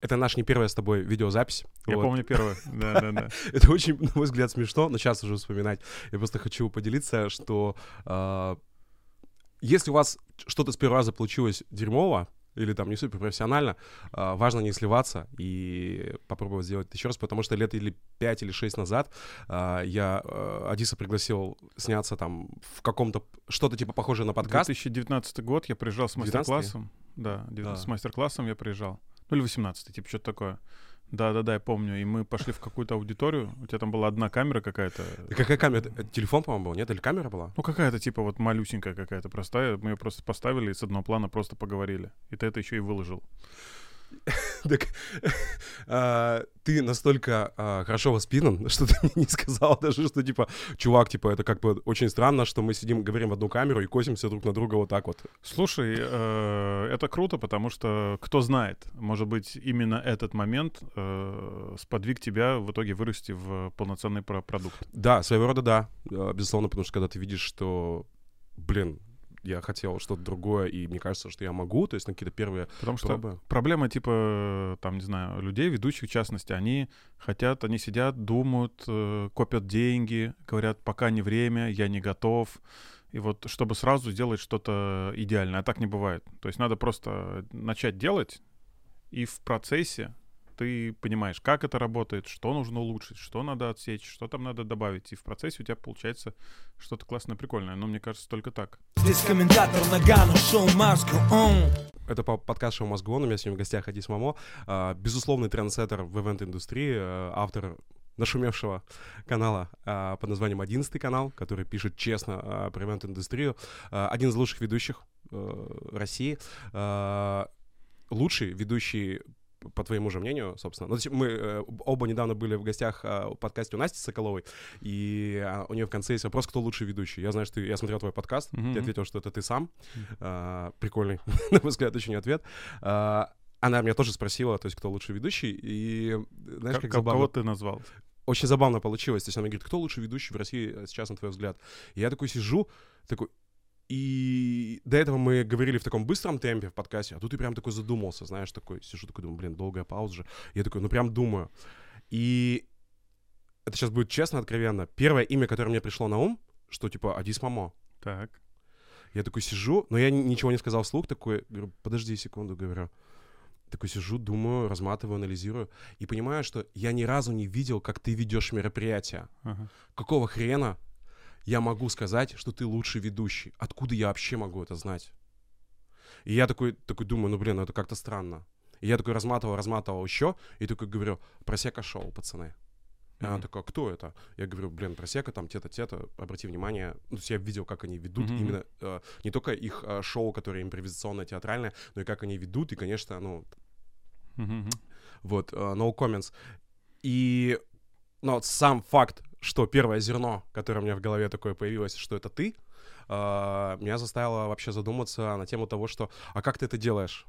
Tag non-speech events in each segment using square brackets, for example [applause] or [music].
Это наша не первая с тобой видеозапись. Я Вот. помню первую. Да, да, да. Это очень, на мой взгляд, смешно, но сейчас уже вспоминать. Я просто хочу поделиться, что а, если у вас что-то с первого раза получилось дерьмово, или там не супер профессионально, а, важно не сливаться и попробовать сделать это еще раз, потому что лет или 5 или 6 назад а, я а, Адиса пригласил сняться там в каком-то, что-то типа похожее на подкаст. 2019 год я приезжал с 19-й? мастер-классом. Да, Да. с мастер-классом я приезжал. Ну или 18 типа что-то такое. Да-да-да, я помню. И мы пошли в какую-то аудиторию. У тебя там была одна камера какая-то. Какая камера? Это телефон, по-моему, был, нет? Или камера была? Ну, какая-то типа вот малюсенькая какая-то простая. Мы ее просто поставили и с одного плана просто поговорили. И ты это еще и выложил. [laughs] Так [laughs] а, ты настолько а, хорошо воспитан, [laughs] что ты мне не сказал даже, что типа, чувак, типа, это как бы очень странно, что мы сидим, говорим в одну камеру и косимся друг на друга вот так вот. Слушай, э, это круто, потому что кто знает, может быть, именно этот момент э, сподвиг тебя в итоге вырасти в полноценный про- продукт. Да, своего рода да, э, безусловно, потому что когда ты видишь, что, блин, я хотел что-то другое, и мне кажется, что я могу, то есть на какие-то первые Потому что пробы. проблема типа, там, не знаю, людей, ведущих в частности, они хотят, они сидят, думают, э, копят деньги, говорят, пока не время, я не готов. И вот чтобы сразу сделать что-то идеальное, а так не бывает. То есть надо просто начать делать, и в процессе ты понимаешь, как это работает, что нужно улучшить, что надо отсечь, что там надо добавить. И в процессе у тебя получается что-то классное, прикольное. Но мне кажется, только так. Здесь комментатор Нагано, шоу Маску. Это по- подкаст шоу Мозгон, у меня сегодня в гостях Адис Мамо, а, безусловный трендсеттер в ивент-индустрии, э, автор нашумевшего канала а, под названием «Одиннадцатый канал», который пишет честно а, про ивент-индустрию. А, один из лучших ведущих э, России. А, лучший ведущий по твоему же мнению, собственно. Ну, есть мы э, оба недавно были в гостях а, в подкасте у Насти Соколовой, и а, у нее в конце есть вопрос, кто лучший ведущий. Я знаю, что ты, я смотрел твой подкаст, Мгм. ты ответил, что это ты сам. А, прикольный, [laughs] на мой взгляд, очень ответ. А, она меня тоже спросила, то есть, кто лучший ведущий, и знаешь, Как- как кого забавно. ты назвал? Очень забавно получилось. То есть она говорит, кто лучший ведущий в России э, сейчас, на твой взгляд? И я такой сижу, такой... И до этого мы говорили в таком быстром темпе в подкасте, а тут я прям такой задумался, знаешь, такой, сижу такой, думаю, блин, долгая пауза же. Я такой, ну прям думаю. И это сейчас будет честно, откровенно. Первое имя, которое мне пришло на ум, что типа Адис Мамо. Так. Я такой сижу, но я ни- ничего не сказал вслух, такой, говорю, подожди секунду, говорю. Такой сижу, думаю, разматываю, анализирую, и понимаю, что я ни разу не видел, как ты ведешь мероприятие. Ага. Какого хрена я могу сказать, что ты лучший ведущий? Откуда я вообще могу это знать? И я такой, такой думаю, ну блин, ну это как-то странно. И я такой разматывал, разматывал еще, и такой говорю, просека шоу, пацаны. И она Мгм. такая, кто это? Я говорю, блин, просека, там, те-то, те-то, обрати внимание. Ну, то есть я видел, как они ведут Мгм. именно э, не только их э, шоу, которое импровизационное, театральное, но и как они ведут, и, конечно, ну, мгм. вот, э, no comments. И, вот сам факт, что первое зерно, которое у меня в голове такое появилось, что это ты, э, меня заставило вообще задуматься на тему того, что, а как ты это делаешь?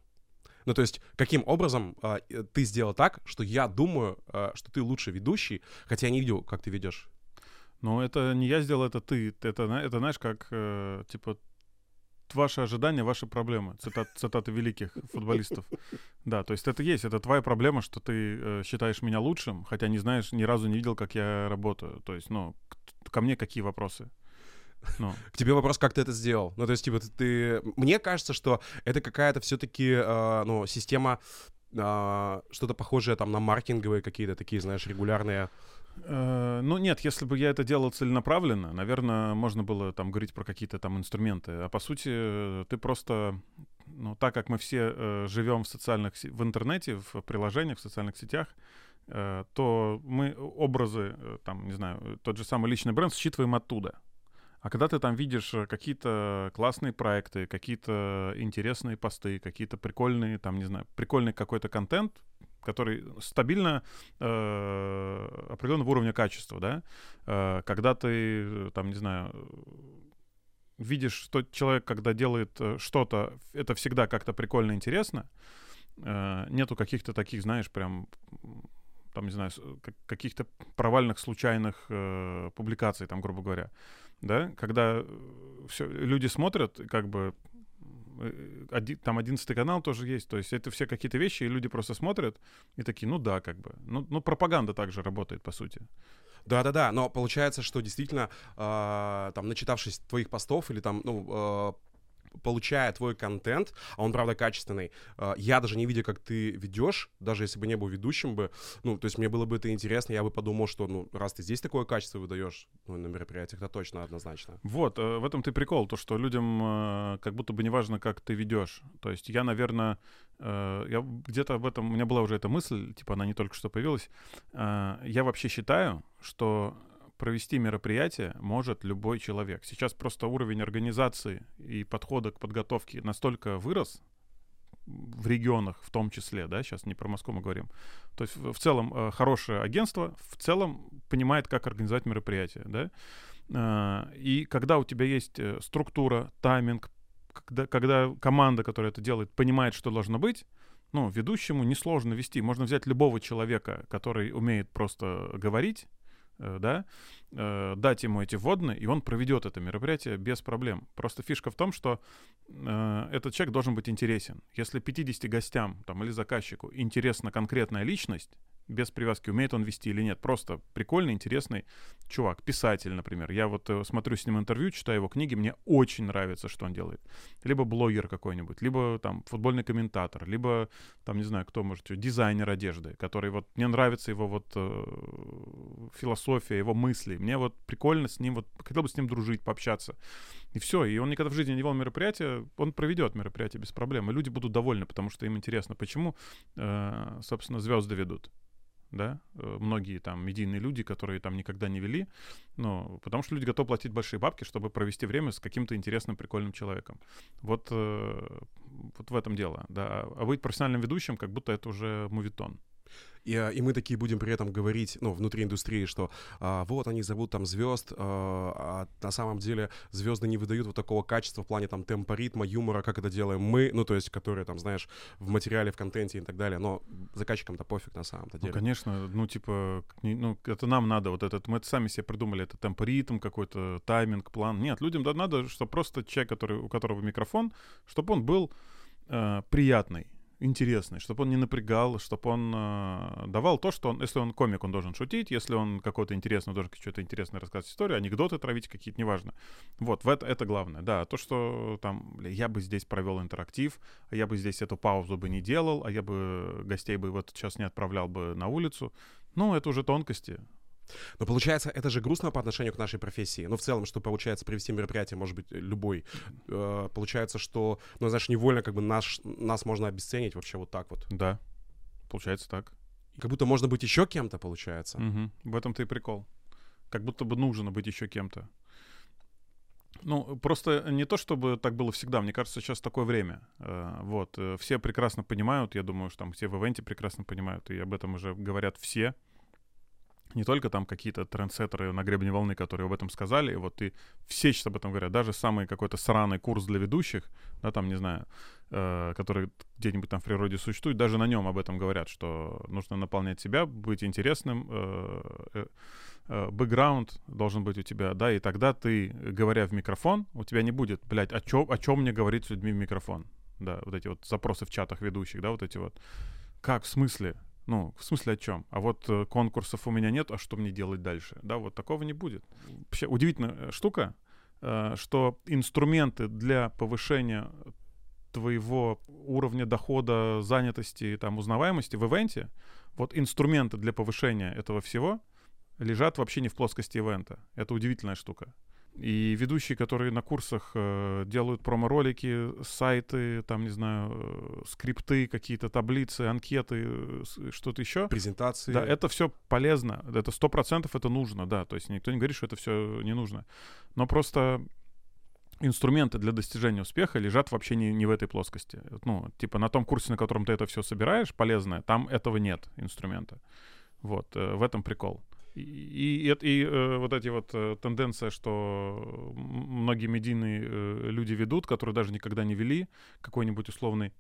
Ну, то есть, каким образом э, э, ты сделал так, что я думаю, э, что ты лучший ведущий, хотя я не видел, как ты ведешь. Ну, это не я сделал, это ты. Это, это знаешь, как, э, типа, ваши ожидания, ваши проблемы. Цитат, цитаты великих футболистов. Да, то есть это есть, это твоя проблема, что ты э, считаешь меня лучшим, хотя не знаешь, ни разу не видел, как я работаю. То есть, ну, к- ко мне какие вопросы? Ну, К тебе вопрос, как ты это сделал? Ну, то есть, типа, ты... ты- Мне кажется, что это какая-то все-таки, ну, система, э, что-то похожее там на маркетинговые какие-то такие, знаешь, регулярные... Э, Ну нет, если бы я это делал целенаправленно, наверное, можно было там говорить про какие-то там инструменты. А по сути, э, ты просто, ну так как мы все э, живем в социальных, в интернете, в приложениях, в социальных сетях, э, то мы образы, э, там, не знаю, тот же самый личный бренд считываем оттуда. А когда ты там видишь э, какие-то классные проекты, какие-то интересные посты, какие-то прикольные, там, не знаю, прикольный какой-то контент, который стабильно э, определенного уровня качества, да, Э, когда ты, э, там, не знаю, э, видишь, что человек, когда делает э, что-то, это всегда как-то прикольно, интересно, Э, нету каких-то таких, знаешь, прям, там, не знаю, каких-то провальных, случайных э, публикаций, там, грубо говоря, да, когда все, люди смотрят, как бы э, оди, там 11 канал тоже есть. То есть это все какие-то вещи, и люди просто смотрят и такие, ну да, как бы. Ну, ну пропаганда также работает, по сути. Да-да-да, но получается, что действительно, э, там, начитавшись твоих постов или там, ну, э, получая твой контент, а он, правда, качественный, э, я даже не видя, как ты ведешь, даже если бы не был ведущим бы, ну, то есть мне было бы это интересно, я бы подумал, что, ну, раз ты здесь такое качество выдаешь, ну, на мероприятиях, это точно однозначно. Вот, э, в этом ты прикол, то, что людям э, как будто бы не важно, как ты ведешь. То есть я, наверное, я где-то об этом, у меня была уже эта мысль, типа она не только что появилась, я вообще считаю, что провести мероприятие может любой человек. Сейчас просто уровень организации и подхода к подготовке настолько вырос, в регионах в том числе, да, сейчас не про Москву мы говорим. То есть в целом э, хорошее агентство в целом понимает, как организовать мероприятие, да. Э, и когда у тебя есть э, структура, тайминг, когда, когда команда, которая это делает, понимает, что должно быть, ну, ведущему несложно вести. Можно взять любого человека, который умеет просто говорить, да, э, дать ему эти вводные, и он проведет это мероприятие без проблем. Просто фишка в том, что э, этот человек должен быть интересен. Если 50 гостям там, или заказчику интересна конкретная личность, без привязки, умеет он вести или нет. Просто прикольный, интересный чувак, писатель, например. Я вот э, смотрю с ним интервью, читаю его книги, мне очень нравится, что он делает. Либо блогер какой-нибудь, либо там футбольный комментатор, либо там, не знаю, кто может, дизайнер одежды, который вот, мне нравится его вот э, философия, его мысли. Мне вот прикольно с ним, вот хотел бы с ним дружить, пообщаться. И все, и он никогда в жизни не вел мероприятие, он проведет мероприятие без проблем, и люди будут довольны, потому что им интересно, почему, э, собственно, звезды ведут да, э, многие там медийные люди, которые там никогда не вели, ну, потому что люди готовы платить большие бабки, чтобы провести время с каким-то интересным, прикольным человеком. Вот, э, вот в этом дело, да. А быть профессиональным ведущим, как будто это уже мувитон. И, а, и мы такие будем при этом говорить, ну, внутри индустрии, что а, вот они зовут там звезд, а, а на самом деле звезды не выдают вот такого качества в плане там темпа, ритма, юмора, как это делаем мы, ну, то есть, которые там, знаешь, в материале, в контенте и так далее, но заказчикам-то пофиг на самом-то ну, деле. Ну, конечно, ну, типа, ну, это нам надо, вот этот, мы это сами себе придумали, это темпоритм какой-то, тайминг, план. Нет, людям да, надо, чтобы просто человек, который, у которого микрофон, чтобы он был э, приятный, интересный, чтобы он не напрягал, чтобы он э, давал то, что он, если он комик, он должен шутить, если он какой-то интересный, он должен что-то интересное рассказывать историю, анекдоты травить какие-то, неважно. Вот, в это, это главное, да. То, что там, бля, я бы здесь провел интерактив, а я бы здесь эту паузу бы не делал, а я бы гостей бы вот сейчас не отправлял бы на улицу, ну, это уже тонкости. Но получается, это же грустно по отношению к нашей профессии. Ну, в целом, что получается привести мероприятие, может быть, любой. Э, получается, что, ну, знаешь, невольно как бы наш, нас можно обесценить вообще вот так вот. Да, получается так. Как будто можно быть еще кем-то, получается. Угу. В этом-то и прикол. Как будто бы нужно быть еще кем-то. Ну, просто не то, чтобы так было всегда. Мне кажется, сейчас такое время. Э, вот. Э, все прекрасно понимают, я думаю, что там все в ивенте прекрасно понимают, и об этом уже говорят все не только там какие-то трендсеттеры на гребне волны, которые об этом сказали, вот и все сейчас об этом говорят, даже самый какой-то сраный курс для ведущих, да, там, не знаю, э, который где-нибудь там в природе существует, даже на нем об этом говорят, что нужно наполнять себя, быть интересным, э, э, э, бэкграунд должен быть у тебя, да, и тогда ты, говоря в микрофон, у тебя не будет, блядь, о чем, о чем мне говорить с людьми в микрофон, да, вот эти вот запросы в чатах ведущих, да, вот эти вот, как, в смысле? Ну, в смысле о чем? А вот э, конкурсов у меня нет, а что мне делать дальше? Да, вот такого не будет. Вообще удивительная э, штука, э, что инструменты для повышения твоего уровня дохода, занятости, там, узнаваемости в ивенте, вот инструменты для повышения этого всего лежат вообще не в плоскости ивента. Это удивительная штука. И ведущие, которые на курсах э, делают промо-ролики, сайты, там, не знаю, э, скрипты, какие-то таблицы, анкеты, э, что-то еще. Презентации. Да, это все полезно. Это сто процентов это нужно, да. То есть никто не говорит, что это все не нужно. Но просто инструменты для достижения успеха лежат вообще не, не в этой плоскости. Ну, типа на том курсе, на котором ты это все собираешь, полезное, там этого нет инструмента. Вот, э, в этом прикол. И, и, и э, вот эти вот э, тенденция, что многие медийные э, люди ведут, которые даже никогда не вели, какой-нибудь условный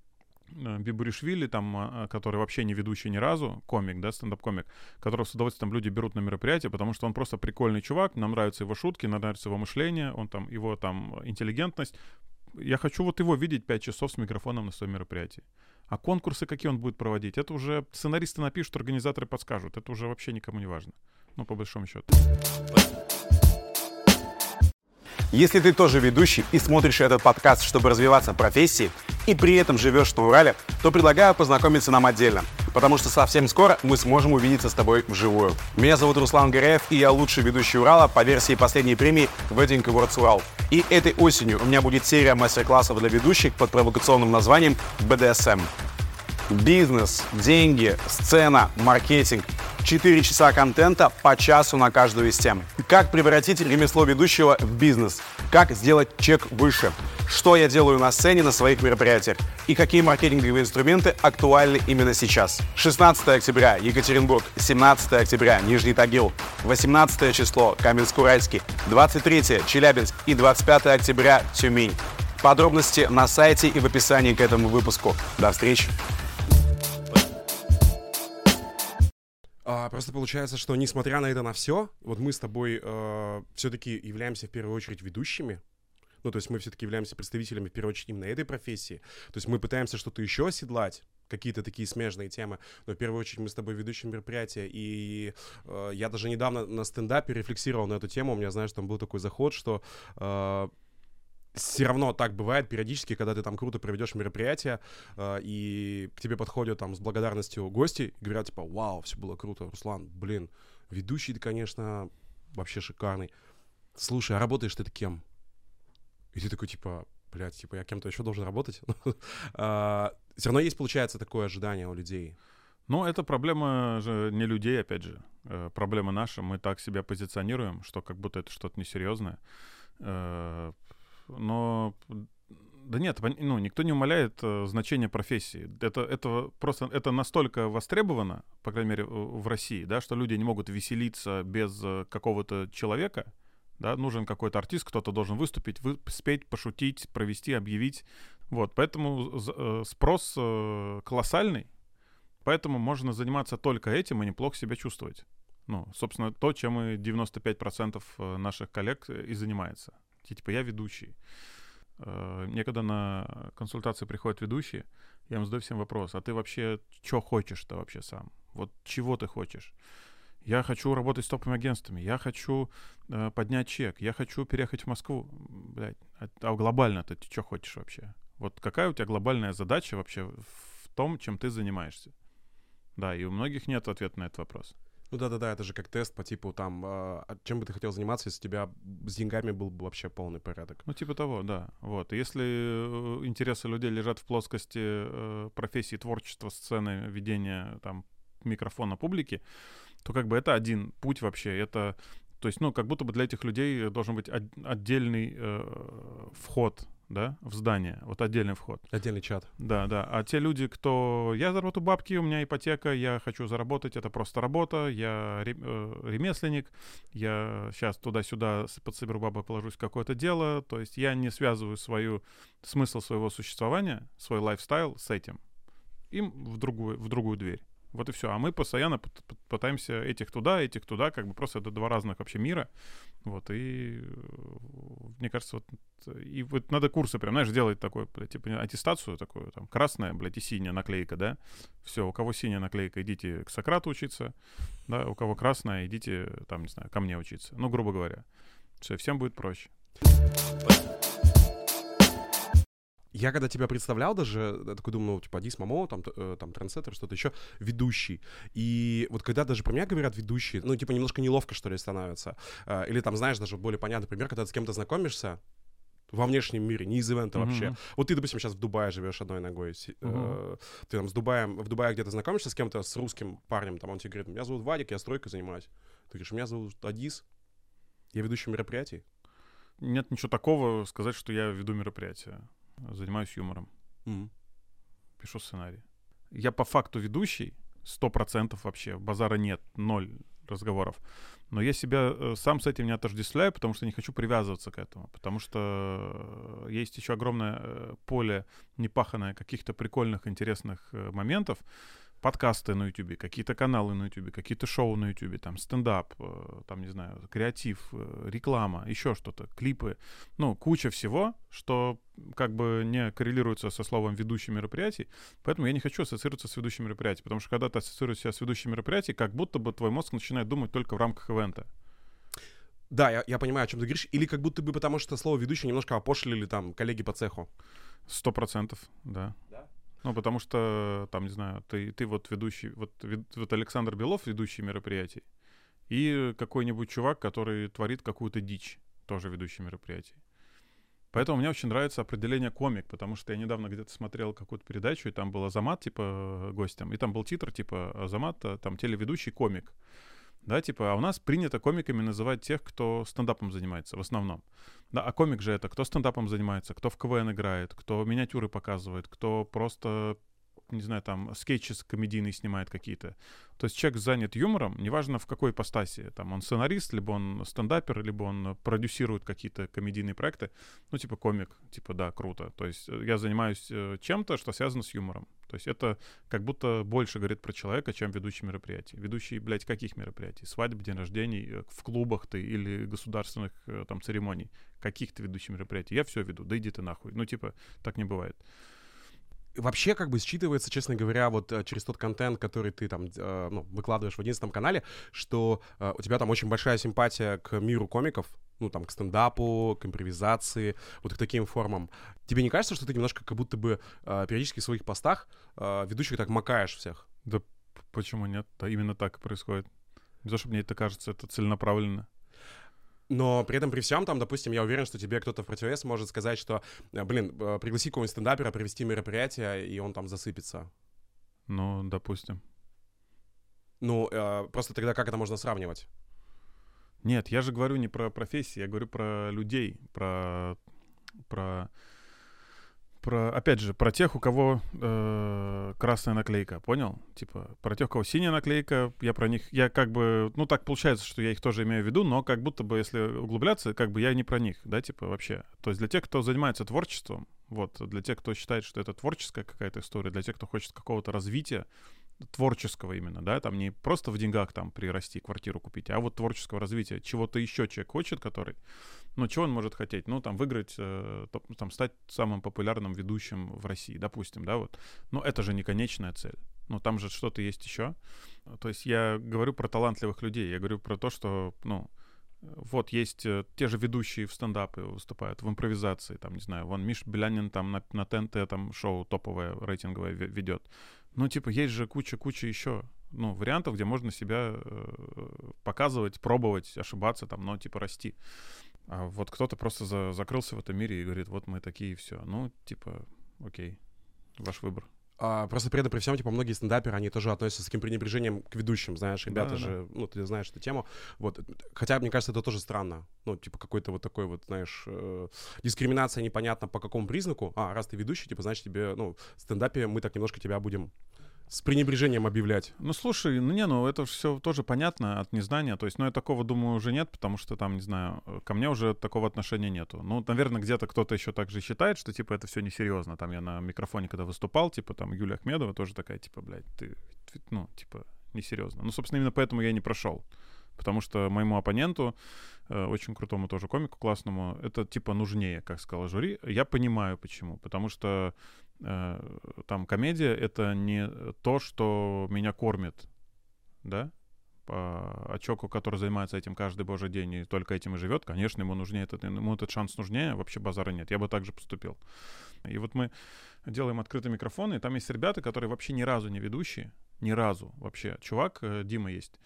э, Бибуришвили, там, а, который вообще не ведущий ни разу, комик, да, стендап-комик, которого с удовольствием люди берут на мероприятие, потому что он просто прикольный чувак, нам нравятся его шутки, нам нравится его мышление, он там, его там интеллигентность, я хочу вот его видеть 5 часов с микрофоном на своем мероприятии. А конкурсы, какие он будет проводить, это уже сценаристы напишут, организаторы подскажут. Это уже вообще никому не важно. Ну, по большому счету. Если ты тоже ведущий и смотришь этот подкаст, чтобы развиваться в профессии, и при этом живешь на Урале, то предлагаю познакомиться нам отдельно, потому что совсем скоро мы сможем увидеться с тобой вживую. Меня зовут Руслан Гореев, и я лучший ведущий Урала по версии последней премии Wedding Awards Урал. И этой осенью у меня будет серия мастер-классов для ведущих под провокационным названием BDSM. Бизнес, деньги, сцена, маркетинг. 4 часа контента по часу на каждую из тем. Как превратить ремесло ведущего в бизнес? Как сделать чек выше? Что я делаю на сцене на своих мероприятиях? И какие маркетинговые инструменты актуальны именно сейчас? 16 октября Екатеринбург, 17 октября Нижний Тагил, 18 число Каменск-Уральский, 23 Челябинск и 25 октября Тюмень. Подробности на сайте и в описании к этому выпуску. До встречи! А, просто получается, что несмотря на это на все, вот мы с тобой э, все-таки являемся в первую очередь ведущими. Ну, то есть мы все-таки являемся представителями, в первую очередь, именно этой профессии. То есть мы пытаемся что-то еще оседлать, какие-то такие смежные темы, но в первую очередь мы с тобой ведущие мероприятия, и э, я даже недавно на стендапе рефлексировал на эту тему, у меня, знаешь, там был такой заход, что э, все равно так бывает периодически, когда ты там круто проведешь мероприятие, э, и к тебе подходят там с благодарностью гости говорят, типа, вау, все было круто, Руслан, блин, ведущий ты, конечно, вообще шикарный. Слушай, а работаешь ты кем? И ты такой, типа, блядь, типа, я кем-то еще должен работать? [laughs] А, все равно есть, получается, такое ожидание у людей. Ну, это проблема же не людей, опять же. Э, проблема наша. Мы так себя позиционируем, что как будто это что-то несерьезное. Но да нет, ну, никто не умаляет э, значение профессии. Это, это просто это настолько востребовано, по крайней мере, в России, да, что люди не могут веселиться без э, какого-то человека. Да, нужен какой-то артист, кто-то должен выступить, вы, спеть, пошутить, провести, объявить. Вот, поэтому э, спрос э, колоссальный, поэтому можно заниматься только этим и неплохо себя чувствовать. Ну, собственно, то, чем и 95% э, наших коллег и занимается. Типа, я ведущий. Э, мне когда на консультации приходят ведущие, я им задаю всем вопрос, а ты вообще что хочешь-то вообще сам? Вот чего ты хочешь? Я хочу работать с топовыми агентствами, я хочу э, поднять чек, я хочу переехать в Москву. Блядь, а глобально ты что хочешь вообще? Вот какая у тебя глобальная задача вообще в том, чем ты занимаешься? Да, и у многих нет ответа на этот вопрос. Ну да-да-да, это же как тест по типу там, э, чем бы ты хотел заниматься, если у тебя с деньгами был бы вообще полный порядок. Ну типа того, да. Вот. если э, интересы людей лежат в плоскости э, профессии творчества, сцены, ведения там микрофона публики, то как бы это один путь вообще. Это, то есть, ну, как будто бы для этих людей должен быть отдельный э, вход да, в здание, вот отдельный вход. Отдельный чат. Да, да. А те люди, кто... Я заработаю бабки, у меня ипотека, я хочу заработать, это просто работа, я э, ремесленник, я сейчас туда-сюда подсоберу бабок, положусь в какое-то дело, то есть я не связываю свою... смысл своего существования, свой лайфстайл с этим. Им в другую, в другую дверь. Вот и все. А мы постоянно пытаемся этих туда, этих туда, как бы просто это два разных вообще мира. Вот, и мне кажется, вот, и вот надо курсы прям, знаешь, делать такой, типа, аттестацию такую, там, красная, блядь, и синяя наклейка, да? Все, у кого синяя наклейка, идите к Сократу учиться, да, у кого красная, идите, там, не знаю, ко мне учиться. Ну, грубо говоря. Все, всем будет проще. Я когда тебя представлял даже, я такой думал, ну, типа, Адис Мамо, там, э, там, трансеттер, что-то еще, ведущий. И вот когда даже про меня говорят ведущие, ну, типа, немножко неловко, что ли, становится. Э, или там, знаешь, даже более понятный пример, когда ты с кем-то знакомишься, во внешнем мире, не из ивента mm-hmm. вообще. Вот ты, допустим, сейчас в Дубае живешь одной ногой. Mm-hmm. Э, ты там с Дубаем, в Дубае где-то знакомишься с кем-то, с русским парнем, там он тебе говорит, меня зовут Вадик, я стройкой занимаюсь. Ты говоришь, меня зовут Адис, я ведущий мероприятий. Нет ничего такого сказать, что я веду мероприятие занимаюсь юмором. Mm. Пишу сценарий. Я по факту ведущий, сто процентов вообще, базара нет, ноль разговоров. Но я себя э, сам с этим не отождествляю, потому что не хочу привязываться к этому. Потому что э, есть еще огромное э, поле непаханное каких-то прикольных, интересных моментов, подкасты на YouTube, какие-то каналы на YouTube, какие-то шоу на YouTube, там стендап, э, там, не знаю, креатив, э, реклама, еще что-то, клипы. Ну, куча всего, что как бы не коррелируется со словом «ведущий мероприятий», поэтому я не хочу ассоциироваться с ведущим мероприятием, потому что когда ты ассоциируешь себя с ведущим мероприятием, как будто бы твой мозг начинает думать только в рамках ивента. Да, я, я понимаю, о чем ты говоришь. Или как будто бы потому, что слово ведущий немножко опошлили там коллеги по цеху. Сто процентов, да. Да? Ну, потому что, там, не знаю, ты, ты вот ведущий, вот, вот Александр Белов, ведущий мероприятий, и какой-нибудь чувак, который творит какую-то дичь, тоже ведущий мероприятий. Поэтому мне очень нравится определение комик, потому что я недавно где-то смотрел какую-то передачу, и там был Азамат, типа, гостем, и там был титр, типа, Азамат, а, там, телеведущий комик. Да, типа, а у нас принято комиками называть тех, кто стендапом занимается в основном. Да, а комик же это кто стендапом занимается, кто в КВН играет, кто миниатюры показывает, кто просто не знаю, там, скетчи комедийные снимает какие-то. То есть человек занят юмором, неважно в какой ипостаси. Там он сценарист, либо он стендапер, либо он продюсирует какие-то комедийные проекты. Ну, типа комик, типа, да, круто. То есть э, я занимаюсь э, чем-то, что связано с юмором. То есть это как будто больше говорит про человека, чем ведущий мероприятий. Ведущий, блядь, каких мероприятий? Свадьб, день рождений, э, в клубах ты или государственных там церемоний. Каких ты ведущих мероприятий? Я все веду, да иди ты нахуй. Ну, типа, так не бывает вообще как бы считывается, честно говоря, вот э, через тот контент, который ты там э, ну, выкладываешь в одиннадцатом канале, что э, у тебя там очень большая симпатия к миру комиков, ну, там, к стендапу, к импровизации, вот к таким формам. Тебе не кажется, что ты немножко как будто бы периодически в своих постах ведущих так макаешь всех? Да почему нет? Да именно так и происходит. Не то, что мне это кажется, это целенаправленно. Но при этом, при всем, там, допустим, я уверен, что тебе кто-то в противовес может сказать, что, э, блин, э, пригласи какого-нибудь стендапера провести мероприятие, и он там засыпется. Ну, допустим. Ну, э, просто тогда как это можно сравнивать? Нет, я же говорю не про профессии, я говорю про людей, про, про про, опять же, про тех, у кого э, красная наклейка, понял? Типа, про тех, у кого синяя наклейка, я про них, я как бы, ну так получается, что я их тоже имею в виду, но как будто бы, если углубляться, как бы я не про них, да, типа вообще. То есть для тех, кто занимается творчеством, вот, для тех, кто считает, что это творческая какая-то история, для тех, кто хочет какого-то развития, творческого именно, да, там не просто в деньгах там прирасти, квартиру купить, а вот творческого развития, чего-то еще человек хочет, который, ну, чего он может хотеть? Ну, там, выиграть, э, там, стать самым популярным ведущим в России, допустим, да, вот. Но это же не конечная цель. Ну, там же что-то есть еще. То есть я говорю про талантливых людей, я говорю про то, что, ну, вот есть э, те же ведущие в стендапы выступают, в импровизации, там, не знаю, вон Миш Белянин там на, на ТНТ там шоу топовое, рейтинговое ведет. Ну, типа, есть же куча-куча еще ну, вариантов, где можно себя э, показывать, пробовать, ошибаться, там, но, типа, расти. А вот кто-то просто за, закрылся в этом мире и говорит, вот мы такие, и все. Ну, типа, окей, ваш выбор. А, просто при этом, при всем, типа, многие стендаперы, они тоже относятся с таким пренебрежением к ведущим, знаешь, ребята да, же, да. ну, ты знаешь эту тему, вот, хотя, мне кажется, это тоже странно, ну, типа, какой-то вот такой вот, знаешь, э, дискриминация непонятно по какому признаку, а, раз ты ведущий, типа, значит, тебе, ну, в стендапе мы так немножко тебя будем с пренебрежением объявлять. Ну, слушай, ну не, ну это все тоже понятно от незнания. То есть, ну я такого, думаю, уже нет, потому что там, не знаю, ко мне уже такого отношения нету. Ну, наверное, где-то кто-то еще так же считает, что, типа, это все несерьезно. Там я на микрофоне, когда выступал, типа, там Юлия Ахмедова тоже такая, типа, блядь, ты, ну, типа, несерьезно. Ну, собственно, именно поэтому я и не прошел. Потому что моему оппоненту, э, очень крутому тоже комику классному, это типа нужнее, как сказала жюри. Я понимаю почему. Потому что Э, там комедия — это не то, что меня кормит, да? А человеку, который занимается этим каждый божий день и только этим и живет, конечно, ему нужнее этот, ему этот шанс нужнее, вообще базара нет. Я бы также поступил. И вот мы делаем открытый микрофон, и там есть ребята, которые вообще ни разу не ведущие, ни разу вообще. Чувак, э, Дима есть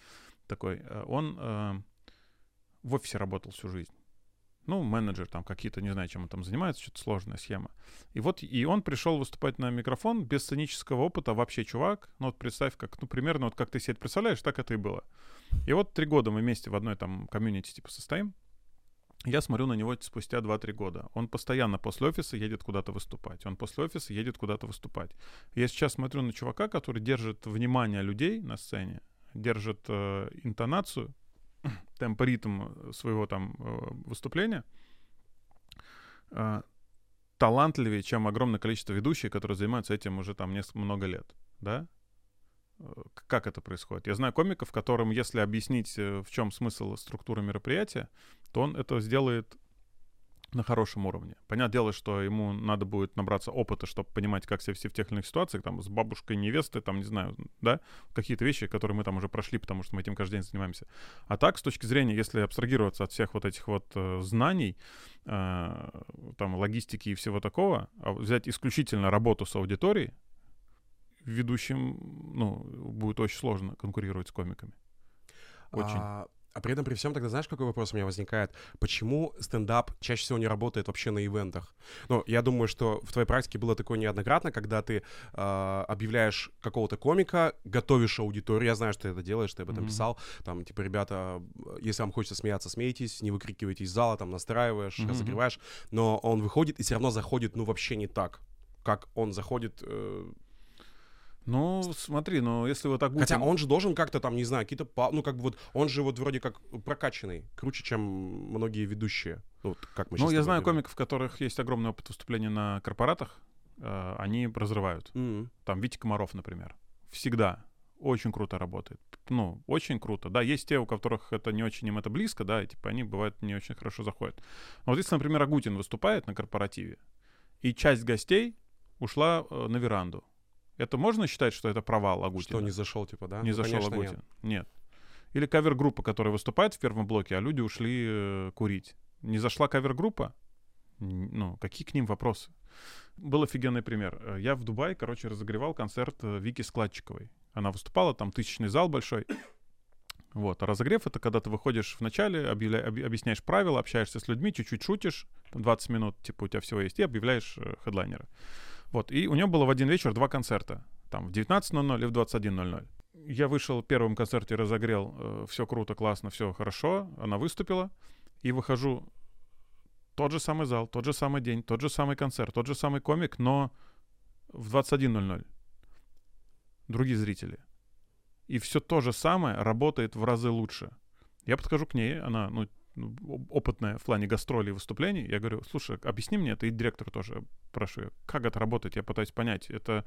такой, э, он в офисе работал всю жизнь ну, менеджер там какие-то, не знаю, чем он там занимается, что-то сложная схема. И вот, и он пришел выступать на микрофон без сценического опыта, вообще чувак, ну вот представь, как, ну, примерно вот как ты себе это представляешь, так это и было. И вот три года мы вместе в одной там комьюнити типа состоим, я смотрю на него спустя 2-3 года. Он постоянно после офиса едет куда-то выступать. Он после офиса едет куда-то выступать. Я сейчас смотрю на чувака, который держит внимание людей на сцене, держит э, интонацию, [clears throat] темп, ритм своего там э, выступления э, талантливее, чем огромное количество ведущих, которые занимаются этим уже там несколько много лет, да? Э, Как это происходит? Я знаю комиков, которым, если объяснить, э, в чем смысл структуры мероприятия, то он это сделает на хорошем уровне. Понятное дело, что ему надо будет набраться опыта, чтобы понимать, как себя вести в тех или иных ситуациях, там, с бабушкой невесты, там, не знаю, да, какие-то вещи, которые мы там уже прошли, потому что мы этим каждый день занимаемся. А так, с точки зрения, если абстрагироваться от всех вот этих вот э, знаний, э, там, логистики и всего такого, а взять исключительно работу с аудиторией, ведущим, ну, будет очень сложно конкурировать с комиками. Очень. А, а при этом, при всем, тогда знаешь, какой вопрос у меня возникает? Почему стендап чаще всего не работает вообще на ивентах? Ну, я думаю, что в твоей практике было такое неоднократно, когда ты э, объявляешь какого-то комика, готовишь аудиторию. Я знаю, что ты это делаешь, ты об этом Мгм. писал. Там, типа, ребята, если вам хочется смеяться, смейтесь, не выкрикивайте из зала, там, настраиваешь, мгм. разогреваешь. Но он выходит и все равно заходит, ну, вообще не так, как он заходит э, Ну, смотри, ну, если вот так Хотя Гутин- он же должен как-то там, не знаю, какие-то, ну как бы вот, он же вот вроде как прокачанный, круче, чем многие ведущие. Ну, вот как мы Ну, я знаю говорим. комиков, у которых есть огромный опыт выступления на корпоратах, э, они разрывают. Мгм. Там Витя Комаров, например. Всегда. Очень круто работает. Ну, очень круто. Да, есть те, у которых это не очень им это близко, да, и типа они, бывает, не очень хорошо заходят. Но вот если, например, Агутин выступает на корпоративе, и часть гостей ушла э, на веранду, это можно считать, что это провал Агутина? Что, не зашел, типа, да? Не Ну, зашел конечно, Агутин. нет. Нет. Или кавер-группа, которая выступает в первом блоке, а люди ушли э, курить. Не зашла кавер-группа? Ну, какие к ним вопросы? Был офигенный пример. Э, Я в Дубае, короче, разогревал концерт э, Вики Складчиковой. Она выступала, там тысячный зал большой. [coughs] Вот. А разогрев — это когда ты выходишь в начале, объявля- объ- объясняешь правила, общаешься с людьми, чуть-чуть шутишь, там 20 минут, типа, у тебя всего есть, и объявляешь э, хедлайнера. Вот. И у нее было в один вечер два концерта. Там в 19.00 и в 21.00. Я вышел в первом концерте, разогрел, все круто, классно, все хорошо. Она выступила. И выхожу тот же самый зал, тот же самый день, тот же самый концерт, тот же самый комик, но в 21.00. Другие зрители. И все то же самое работает в разы лучше. Я подхожу к ней, она, ну, опытная в плане гастролей и выступлений. Я говорю, слушай, объясни мне это, и директор тоже прошу. Как это работает? Я пытаюсь понять. Это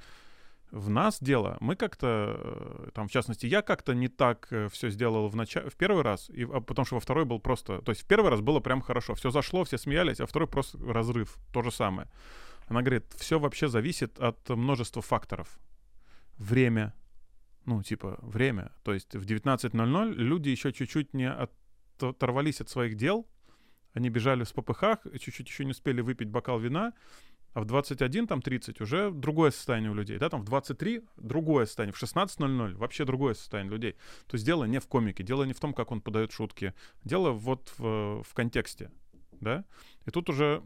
в нас дело. Мы как-то, э, там, в частности, я как-то не так все сделал в, начале, в первый раз, и, а потому что во второй был просто... То есть в первый раз было прям хорошо. Все зашло, все смеялись, а второй просто разрыв. То же самое. Она говорит, все вообще зависит от множества факторов. Время. Ну, типа, время. То есть в 19.00 люди еще чуть-чуть не оторвались от своих дел, они бежали в попыхах, чуть-чуть еще не успели выпить бокал вина, а в 21, там 30 уже другое состояние у людей, да, там в 23 другое состояние, в 16.00 вообще другое состояние людей. То есть дело не в комике, дело не в том, как он подает шутки, дело вот в, в контексте, да. И тут уже,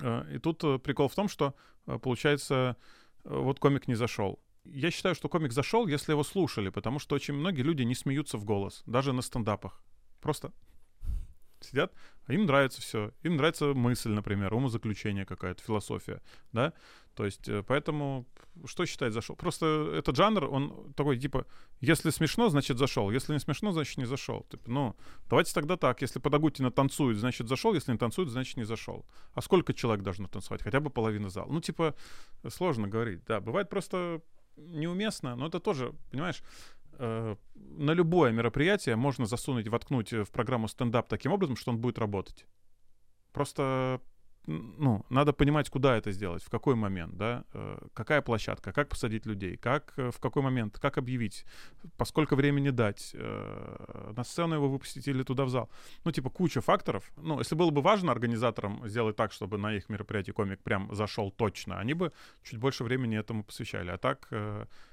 и тут прикол в том, что получается, вот комик не зашел. Я считаю, что комик зашел, если его слушали, потому что очень многие люди не смеются в голос, даже на стендапах. Просто сидят, а им нравится все. Им нравится мысль, например, умозаключение какая-то, философия, да? То есть, поэтому, что считать зашел? Просто этот жанр, он такой, типа, если смешно, значит зашел, если не смешно, значит не зашел. Типа, ну, давайте тогда так, если Подогутина танцует, значит зашел, если не танцует, значит не зашел. А сколько человек должно танцевать? Хотя бы половина зала. Ну, типа, сложно говорить, да. Бывает просто неуместно, но это тоже, понимаешь, э, на любое мероприятие можно засунуть, воткнуть в программу стендап таким образом, что он будет работать. Просто, ну, надо понимать, куда это сделать, в какой момент, да, э, какая площадка, как посадить людей, как, э, в какой момент, как объявить, поскольку времени дать, э, на сцену его выпустить или туда в зал. Ну, типа, куча факторов. Ну, если было бы важно организаторам сделать так, чтобы на их мероприятии комик прям зашел точно, они бы чуть больше времени этому посвящали. А так,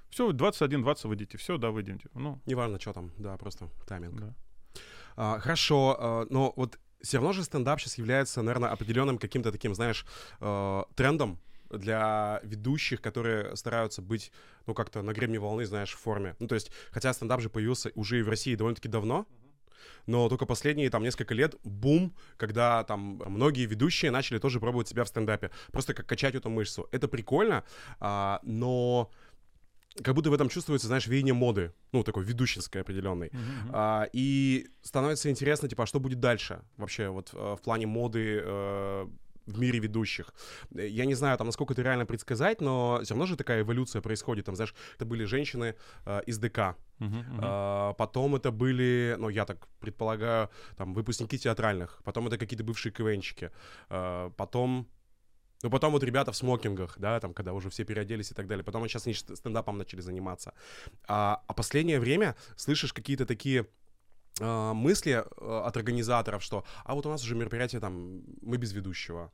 все, 21-20 выйдете, все, да, выйдете. Ну, Неважно, что там, да, просто тайминг. да. А, хорошо, а, но вот все равно же стендап сейчас является, наверное, определенным каким-то таким, знаешь, э, трендом для ведущих, которые стараются быть, ну, как-то на гребне волны, знаешь, в форме. Ну, то есть, хотя стендап же появился уже и в России довольно-таки давно, но только последние там несколько лет бум, когда там многие ведущие начали тоже пробовать себя в стендапе, просто как качать эту мышцу. Это прикольно, а, но как будто в этом чувствуется, знаешь, веяние моды, ну, такой ведущинской определенной. Мгм. А, и становится интересно, типа, а что будет дальше вообще вот э, в плане моды э, в мире ведущих. Я не знаю, там, насколько это реально предсказать, но все равно же такая эволюция происходит. Там, знаешь, это были женщины э, из ДК, Мгм, мгм. а, потом это были, ну, я так предполагаю, там, выпускники театральных, потом это какие-то бывшие КВНщики, а, потом... Ну, потом вот ребята в смокингах, да, там, когда уже все переоделись и так далее. Потом сейчас они ст- стендапом начали заниматься. А, а последнее время слышишь какие-то такие а, мысли а, от организаторов, что а вот у нас уже мероприятие там мы без ведущего.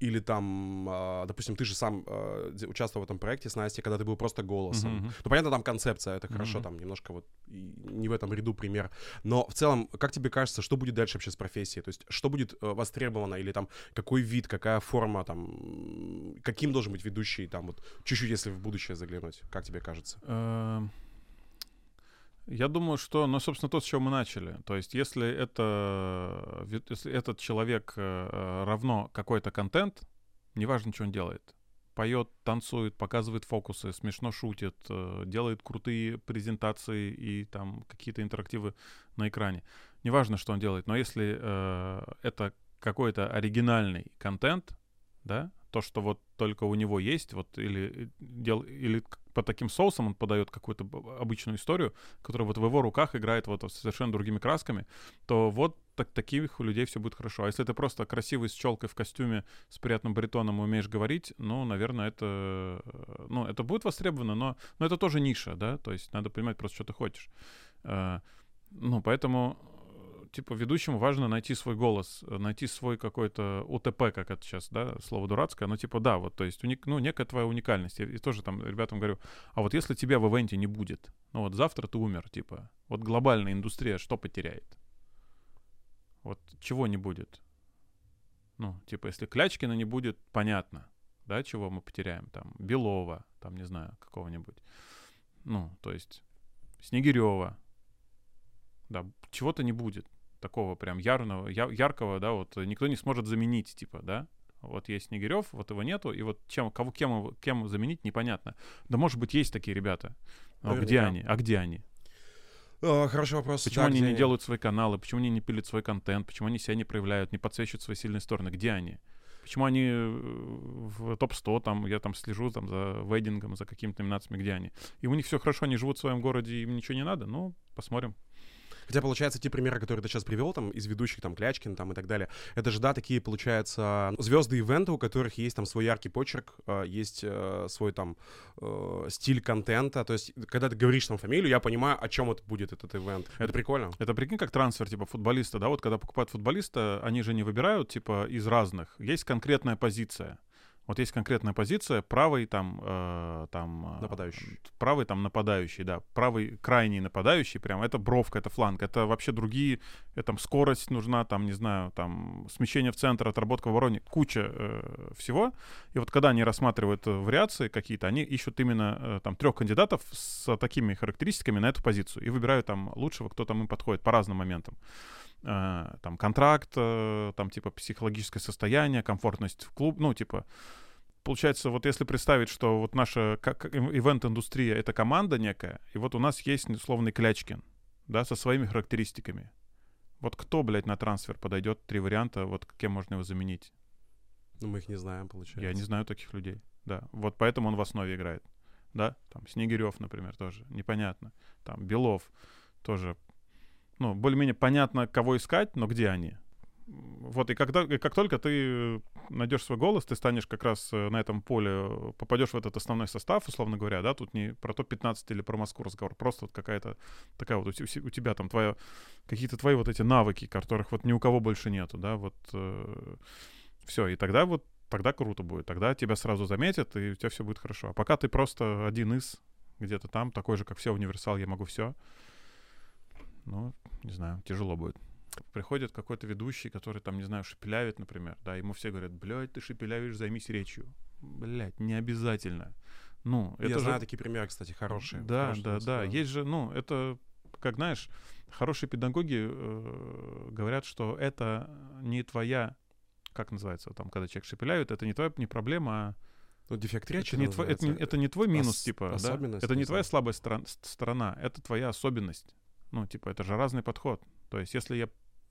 Или там, а, допустим, ты же сам а, участвовал в этом проекте с Настей, когда ты был просто голосом. Мгм. Ну, понятно, там концепция, это хорошо, Мгм. там немножко вот не в этом ряду пример. Но в целом, как тебе кажется, что будет дальше вообще с профессией? То есть, что будет э, востребовано, или там какой вид, какая форма, там, каким должен быть ведущий, там, вот, чуть-чуть, если в будущее заглянуть, как тебе кажется? Эм, Я думаю, что, ну, собственно, то, с чего мы начали. То есть, если это, ве- если этот человек э, э, равно какой-то контент, неважно, что он делает, поет, танцует, показывает фокусы, смешно шутит, э, делает крутые презентации и там какие-то интерактивы на экране. Неважно, что он делает, но если э, это какой-то оригинальный контент, да, то, что вот только у него есть, вот или дел, или к- по таким соусам он подает какую-то обычную историю, которая вот в его руках играет вот совершенно другими красками, то вот так, таких у людей все будет хорошо. А если ты просто красивый с челкой в костюме, с приятным баритоном и умеешь говорить, ну, наверное, это, э, ну, это будет востребовано, но, но это тоже ниша, да, то есть надо понимать просто, что ты хочешь. Э, Ну, поэтому типа ведущему важно найти свой голос, э, найти свой какой-то УТП, как это сейчас, да, слово дурацкое, но типа да, вот, то есть уник, ну, некая твоя уникальность. И, и тоже там ребятам говорю, а вот если тебя в ивенте не будет, ну вот завтра ты умер, типа, вот глобальная индустрия что потеряет? Вот чего не будет? Ну, типа, если Клячкина не будет, понятно, да, чего мы потеряем, там, Белова, там, не знаю, какого-нибудь. Ну, то есть Снегирева, да, чего-то не будет такого прям ярного, я- яркого, да, вот э, никто не сможет заменить, типа, да. Вот есть Снегирев, вот его нету, и вот чем, кого, кем, его- кем заменить, непонятно. Да, может быть, есть такие ребята. Но где Наверняка. они? А где они? А, хороший вопрос. Почему Да, они где не делают свои каналы? Почему они не пилят свой контент? Почему они себя не проявляют, не подсвечивают свои сильные стороны? Где они? Почему они э, в топ-100, там, я там слежу там, за вейдингом, за какими-то номинациями, где они? И у них все хорошо, они живут в своем городе, им ничего не надо? Ну, посмотрим. Хотя, получается, те примеры, которые ты сейчас привел, там, из ведущих, там, Клячкин, там, и так далее, это же, да, такие, получается, звезды ивента, у которых есть, там, свой яркий почерк, э, есть э, свой, там, э, стиль контента, то есть, когда ты говоришь, там, фамилию, я понимаю, о чем это будет этот ивент. Это прикольно. Это прикинь, как трансфер, типа, футболиста, да, вот когда покупают футболиста, они же не выбирают, типа, из разных. Есть конкретная позиция. Вот есть конкретная позиция, правый там, э, там... э, Нападающий. Правый там нападающий, да. Правый крайний нападающий, прям, это бровка, это фланг, это вообще другие, это, там скорость нужна, там, не знаю, там, смещение в центр, отработка в обороне, куча э, всего. И вот когда они рассматривают э, вариации какие-то, они ищут именно э, там трех кандидатов с такими характеристиками на эту позицию и выбирают там лучшего, кто там им подходит по разным моментам. Э, там контракт, э, там типа психологическое состояние, комфортность в клуб, ну типа получается, вот если представить, что вот наша ивент-индустрия — это команда некая, и вот у нас есть условный Клячкин, да, со своими характеристиками. Вот кто, блядь, на трансфер подойдет? Три варианта, вот кем можно его заменить? Ну, мы их не знаем, получается. Я не знаю таких людей. Да, вот поэтому он в основе играет. Да, там Снегирев, например, тоже непонятно. Там Белов тоже, ну, более-менее понятно, кого искать, но где они? Вот и когда, и как только ты найдешь свой голос, ты станешь как раз э, на этом поле, э, попадешь в этот основной состав, условно говоря, да, тут не про топ-15 или про Москву разговор, просто вот какая-то такая вот у, у тебя там твоя, какие-то твои вот эти навыки, которых вот ни у кого больше нету, да, вот все, и тогда вот тогда круто будет. Тогда тебя сразу заметят, и у тебя все будет хорошо. А пока ты просто один из где-то там, такой же, как все, универсал, я могу все. Ну, не знаю, тяжело будет. Приходит какой-то ведущий, который там, не знаю, шепелявит, например, да, ему все говорят, блядь, ты шепелявишь, займись речью. Блядь, не обязательно. Ну, Я это же... знаю такие примеры, кстати, хорошие. Да, да, да. Есть же, ну, это, как знаешь, хорошие педагоги э, говорят, что это не твоя, как называется, там, когда человек шепелявит, это не твоя не проблема, а Ну, дефект речи это не, твой, это, не, называется. это не твой минус, Ос- типа, да? Это не твоя слабая сторон- с- сторона, это твоя особенность. Ну, типа, это же разный подход. То есть, если я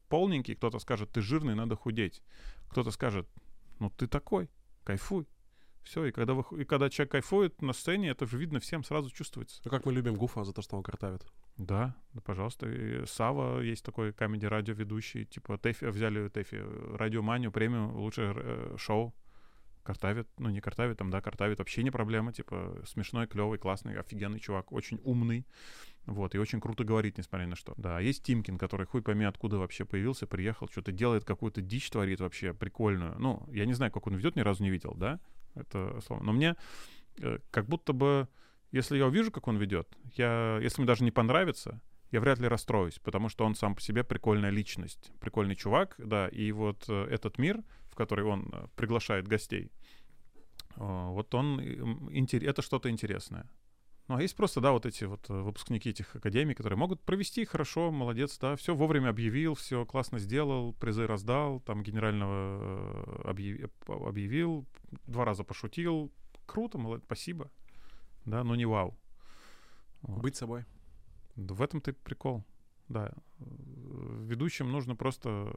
полненький, кто-то скажет, ты жирный, надо худеть. Кто-то скажет, Ну, ты такой, кайфуй. Все, и когда, вы, и когда человек кайфует на сцене, это же видно всем, сразу чувствуется. Ну, как мы любим Гуфа за то, что он картавит. Да, да, пожалуйста. И Сава есть такой комедий-радио ведущий, типа Тэфи, взяли Тэфи, Радиоманию, премиум, лучшее э, шоу. Картавит, ну не картавит, там, да, картавит, вообще не проблема, типа смешной, клевый, классный, офигенный чувак, очень умный, вот, и очень круто говорит, несмотря на что. Да, есть Тимкин, который хуй пойми откуда вообще появился, приехал, что-то делает, какую-то дичь творит вообще прикольную. Ну, я не знаю, как он ведет, ни разу не видел, да, это слово. Но мне э, как будто бы, если я увижу, как он ведет, я, если мне даже не понравится, я вряд ли расстроюсь, потому что он сам по себе прикольная личность, прикольный чувак, да, и вот э, этот мир, который он э, приглашает гостей, вот он, это что-то интересное. Ну, а есть просто, да, вот эти вот выпускники этих академий, которые могут провести хорошо, молодец, да, все вовремя объявил, все классно сделал, призы раздал, там генерального объявил, два раза пошутил. Круто, молодец, спасибо. Да, но не вау. Вот. Быть собой. В этом-то прикол. Да. Ведущим нужно просто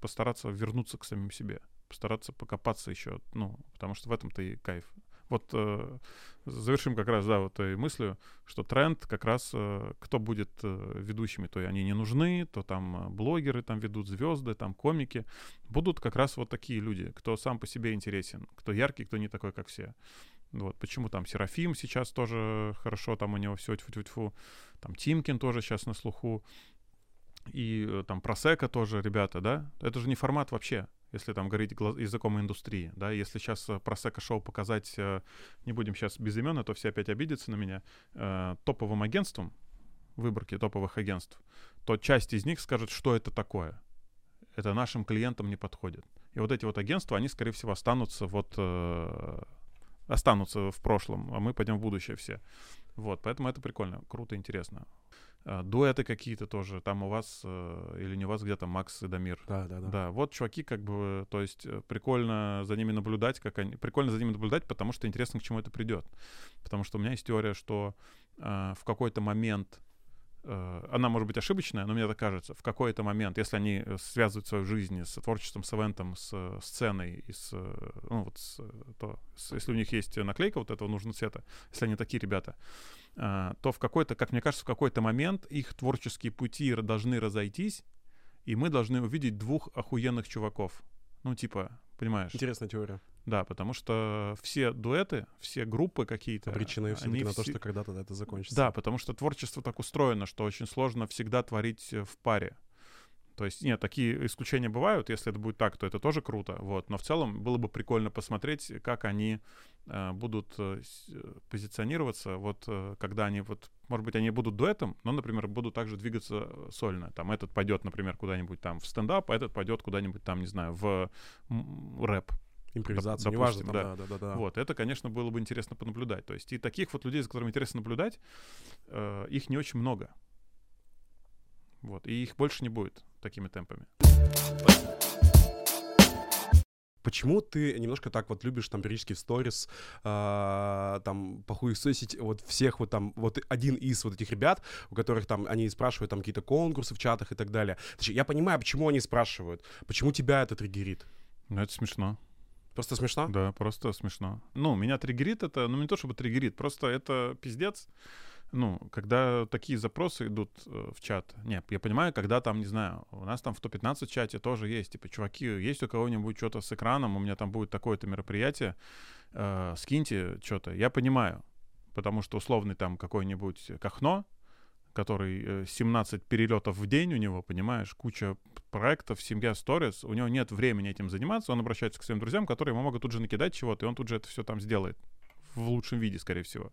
постараться вернуться к самим себе. Постараться покопаться еще. Ну, потому что в этом-то и кайф. Вот э, завершим как раз, да, вот этой мыслью, что тренд как раз, э, кто будет э, ведущими, то они не нужны, то там э, блогеры там ведут, звезды, там комики. Будут как раз вот такие люди, кто сам по себе интересен, кто яркий, кто не такой, как все. Вот, почему там Серафим сейчас тоже хорошо, там у него все тьфу -тьфу -тьфу. там Тимкин тоже сейчас на слуху, и э, там Просека тоже, ребята, да, это же не формат вообще, если там говорить языком индустрии, да, если сейчас э, Просека шоу показать, э, не будем сейчас без имен, а то все опять обидятся на меня, топовым агентством, выборки топовых агентств, то часть из них скажет, что это такое. Это нашим клиентам не подходит. И вот эти вот агентства, они, скорее всего, останутся вот останутся в прошлом, а мы пойдем в будущее все. Вот, поэтому это прикольно, круто, интересно. А, дуэты какие-то тоже, там у вас, э, или не у вас, где-то Макс и Дамир. Да, да, да. Да, вот чуваки как бы, то есть э, прикольно за ними наблюдать, как они, прикольно за ними наблюдать, потому что интересно, к чему это придет. Потому что у меня есть теория, что э, в какой-то момент Э, она может быть ошибочная, но мне так кажется, в какой-то момент, если они э, связывают свою жизнь с творчеством, с ивентом, с э, сценой, и с, ну, вот с, то, с, если у них есть наклейка вот этого нужного цвета, если они такие ребята, то в какой-то, как мне кажется, в какой-то момент их творческие пути должны разойтись, и мы должны увидеть двух охуенных чуваков. Ну, типа, понимаешь? Интересная теория. Да, потому что все дуэты, все группы какие-то... Обречены все-таки на то, что когда-то это закончится. Да, потому что творчество так устроено, что очень сложно всегда творить э, в паре. То есть, нет, такие исключения бывают, если это будет так, то это тоже круто, вот. Но в целом было бы прикольно посмотреть, как они э, будут э, э позиционироваться, вот, э, когда они, вот, может быть, они будут дуэтом, но, например, будут также двигаться сольно. Там этот пойдет, например, куда-нибудь там в стендап, а этот пойдет куда-нибудь там, не знаю, в рэп, импровизацию, допустим, неважно, да. да, да, да, да. Вот, это, конечно, было бы интересно понаблюдать. То есть и таких вот людей, за которыми интересно наблюдать, э, их не очень много. Вот, и их больше не будет такими темпами. Почему ты немножко так вот любишь там периодически в сторис э, там похуесосить вот всех вот там, вот один из вот этих ребят, у которых там, они спрашивают там какие-то конкурсы в чатах и так далее. Значит, я понимаю, почему они спрашивают, почему тебя это триггерит. Ну, это смешно. Просто смешно? Да, просто смешно. Ну, меня триггерит это, ну, не то чтобы триггерит, просто это пиздец. Ну, когда такие запросы идут э, в чат. Нет, я понимаю, когда там, не знаю, у нас там в 115 чате тоже есть, типа, чуваки, есть у кого-нибудь что-то с экраном, у меня там будет такое-то мероприятие, э, скиньте что-то. Я понимаю, потому что условный там какой-нибудь Кахно, который 17 э, перелетов в день у него, понимаешь, куча проектов, семья сторис, у него нет времени этим заниматься, он обращается к своим друзьям, которые ему могут тут же накидать чего-то, и он тут же это все там сделает. В лучшем виде, скорее всего.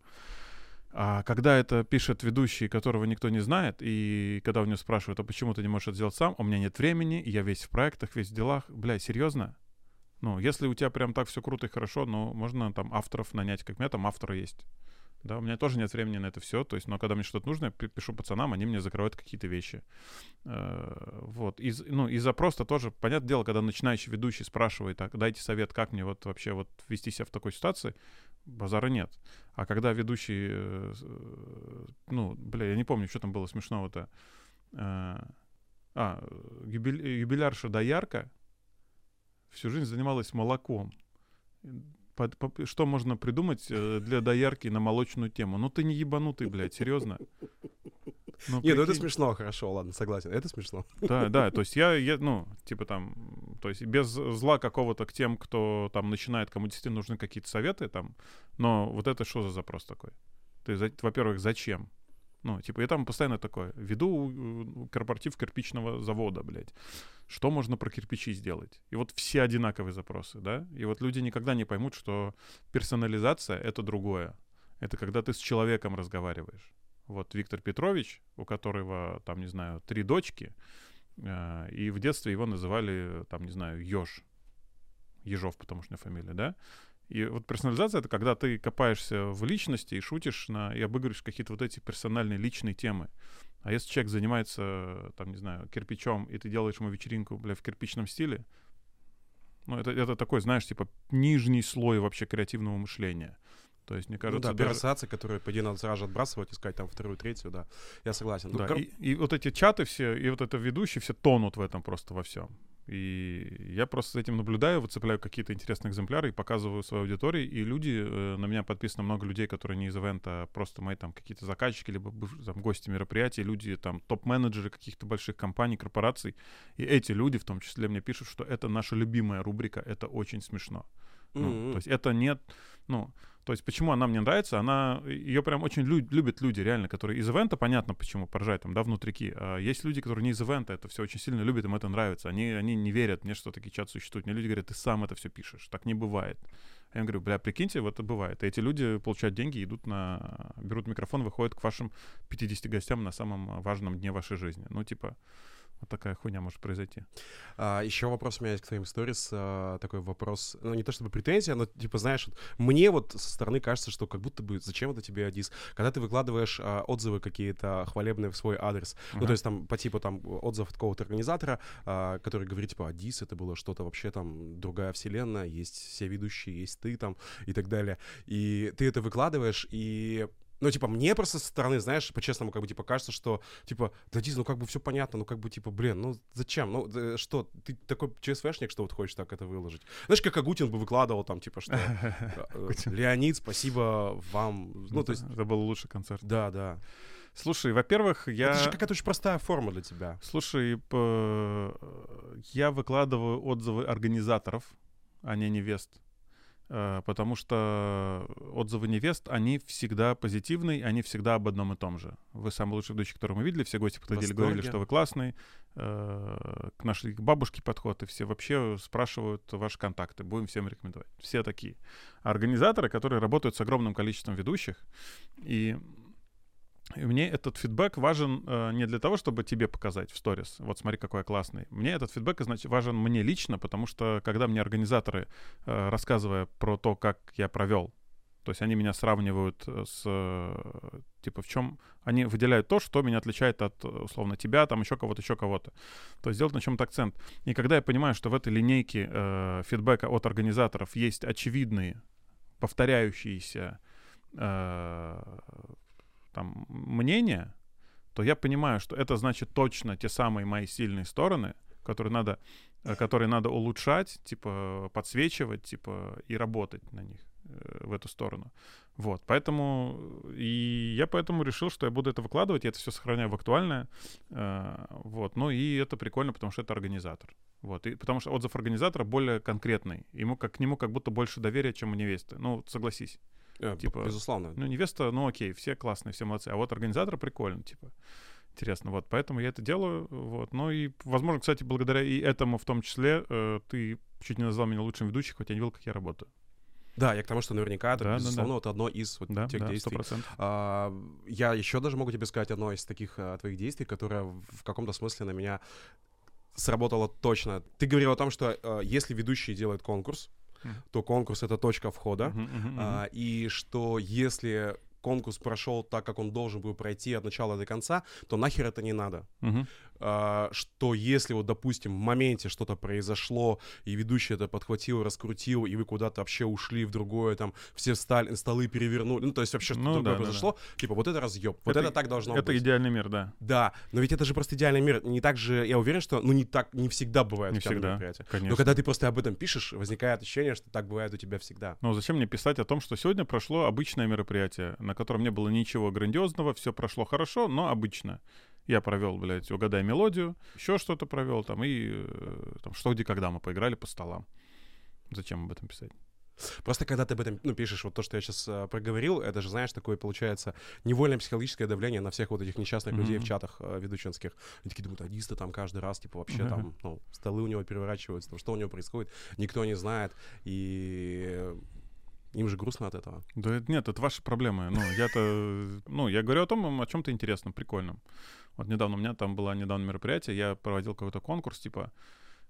А когда это пишет ведущий, которого никто не знает, и когда у него спрашивают, а почему ты не можешь это сделать сам, у меня нет времени, я весь в проектах, весь в делах, бля, серьезно? Ну, если у тебя прям так все круто и хорошо, ну, можно там авторов нанять, как у меня там авторы есть. Да, у меня тоже нет времени на это все. То есть, но когда мне что-то нужно, я пишу пацанам, они мне закрывают какие-то вещи. Э, вот. Из, ну, и запрос-то тоже, понятное дело, когда начинающий ведущий спрашивает, так, дайте совет, как мне вот вообще вот вести себя в такой ситуации, базара нет. А когда ведущий, э, ну, бля, я не помню, что там было смешного-то. Э, а, юбилярша Доярка всю жизнь занималась молоком. Под- по- что можно придумать э, для доярки на молочную тему? Ну ты не ебанутый, блядь, серьезно. Ну, Не, ну это смешно, хорошо, ладно, согласен. Это смешно. Да, да, то есть я, я, ну, [laughs] типа там, то есть без зла какого-то к тем, кто там начинает, кому действительно нужны какие-то советы там, но вот это что за запрос такой? Ты, во-первых, зачем? Ну, типа, я там постоянно такое, веду э, корпоратив кирпичного завода, блядь. Что можно про кирпичи сделать? И вот все одинаковые запросы, да? И вот люди никогда не поймут, что персонализация — это другое. Это когда ты с человеком разговариваешь. Вот Виктор Петрович, у которого, там, не знаю, три дочки, э, и в детстве его называли, там, не знаю, Ёж. Ежов, потому что фамилия, да? И вот персонализация — это когда ты копаешься в личности и шутишь на, и обыгрываешь какие-то вот эти персональные личные темы. А если человек занимается, там, не знаю, кирпичом, и ты делаешь ему вечеринку, бля, в кирпичном стиле, ну, это, это такой, знаешь, типа, нижний слой вообще креативного мышления. То есть, мне Ну кажется, да, даже- первая ассоциация, которую, по идее, надо сразу же отбрасывать, искать там вторую, третью, да. Я согласен. Ну, Да, кор- и, и вот эти чаты все, и вот это ведущие все тонут в этом просто во всем. И я просто за этим наблюдаю, выцепляю какие-то интересные экземпляры и показываю своей аудитории. И люди, э, на меня подписано много людей, которые не из ивента, а просто мои там какие-то заказчики, либо там, гости мероприятий, люди там топ-менеджеры каких-то больших компаний, корпораций. И эти люди в том числе мне пишут, что это наша любимая рубрика, это очень смешно. Ну, М-м. то есть это нет, ну, то есть почему она мне нравится, она, ее прям очень лю- любят люди реально, которые из ивента, понятно почему, поражает там, да, внутрики. А есть люди, которые не из ивента, это все очень сильно любят, им это нравится. Они, они не верят мне, что такие чаты существуют. Мне люди говорят, ты сам это все пишешь, так не бывает. Я им говорю, бля, прикиньте, вот это бывает. И эти люди получают деньги, идут на, берут микрофон, выходят к вашим 50 гостям на самом важном дне вашей жизни. Ну, типа, вот такая хуйня может произойти. А, еще вопрос у меня есть к твоим сторис. а, такой вопрос, ну, не то чтобы претензия, но, типа, знаешь, вот мне вот со стороны кажется, что как будто бы зачем это тебе Адис? Когда ты выкладываешь а, отзывы какие-то хвалебные в свой адрес, ну, Ага. то есть там по типу там отзыв от какого-то организатора, а, который говорит, типа, Адис, это было что-то вообще там другая вселенная, есть все ведущие, есть ты там и так далее. И ты это выкладываешь, и ну, типа, мне просто со стороны, знаешь, по-честному, как бы, типа, кажется, что, типа, да, Диз, ну, как бы все понятно, ну, как бы, типа, блин, ну, зачем? Ну, э, что, ты такой ЧСВшник, что вот хочешь так это выложить? Знаешь, как Агутин бы выкладывал там, типа, что, [laughs] э, Леонид, спасибо вам. Ну, то есть, это был лучший концерт. да, да. Слушай, во-первых, я... Это же какая-то очень простая форма для тебя. Слушай, п- я выкладываю отзывы организаторов, а не невест. Э, Потому что отзывы невест, они всегда позитивные, они всегда об одном и том же. Вы самый лучший ведущий, которого мы видели, все гости подходили, говорили, что вы классный. Э, К нашей бабушке подход, и все вообще спрашивают ваши контакты, будем всем рекомендовать. Все такие. А организаторы, которые работают с огромным количеством ведущих, и и мне этот фидбэк важен э, не для того, чтобы тебе показать в сторис, вот смотри, какой я классный. Мне этот фидбэк значит, важен мне лично, потому что когда мне организаторы, э, рассказывая про то, как я провел, то есть они меня сравнивают э, с, э, типа, в чем они выделяют то, что меня отличает от, э, условно, тебя, там еще кого-то, еще кого-то. То есть сделать на чем-то акцент. И когда я понимаю, что в этой линейке э, фидбэка от организаторов есть очевидные, повторяющиеся э, там, мнения, то я понимаю, что это значит точно те самые мои сильные стороны, которые надо, э, которые надо улучшать, типа подсвечивать, типа и работать на них э, в эту сторону. Вот, поэтому и я поэтому решил, что я буду это выкладывать, я это все сохраняю в актуальное, э, вот. Ну и это прикольно, потому что это организатор, вот. И потому что отзыв организатора более конкретный, ему как к нему как будто больше доверия, чем у невесты. Ну согласись. Э, Типа, Безусловно. Ну, невеста, ну окей, все классные, все молодцы. А вот организатор прикольно, типа. Интересно, вот, поэтому я это делаю, вот. Ну и, возможно, кстати, благодаря и этому в том числе э, ты чуть не назвал меня лучшим ведущим, хотя не видел, как я работаю. Да, я к тому, что наверняка это, Да, да, безусловно, вот одно из вот Да, тех да, действий. процентов. А, я еще даже могу тебе сказать одно из таких а, твоих действий, которое в каком-то смысле на меня сработало точно. Ты говорил о том, что а, если ведущий делает конкурс, Мгм. то конкурс — это точка входа, мгм, мгм. а, и что если конкурс прошел так, как он должен был пройти от начала до конца, то нахер это не надо. Мгм. А, что если вот, допустим, в моменте что-то произошло, и ведущий это подхватил, раскрутил, и вы куда-то вообще ушли в другое, там, все встали, столы перевернули, ну, то есть вообще что-то Ну, другое да, да, произошло, типа, вот это разъеб, вот это, так должно Это быть. идеальный мир, да. Да, но ведь это же просто идеальный мир. Не так же, я уверен, что, ну, не так, не всегда бывает Не всегда, конечно. Но когда ты просто об этом пишешь, возникает ощущение, что так бывает у тебя всегда. Ну, зачем мне писать о том, что сегодня прошло обычное мероприятие, на котором не было ничего грандиозного, все прошло хорошо, но обычно. Я провел, блядь, угадай мелодию, еще что-то провел там, и э, там, что, где, когда мы поиграли по столам. Зачем об этом писать? Просто когда ты об этом ну, пишешь, вот то, что я сейчас проговорил, это же, знаешь, такое получается невольное психологическое давление на всех вот этих несчастных людей в чатах э, ведущенских. Они такие думают, адисты там каждый раз, типа, вообще Мгм. там, ну, столы у него переворачиваются, там, что у него происходит, никто не знает, и им же грустно от этого. Да нет, это ваши проблемы. Ну, я-то, ну, я говорю о том, о чем-то интересном, прикольном. Вот недавно у меня там было недавно мероприятие, я проводил какой-то конкурс, типа,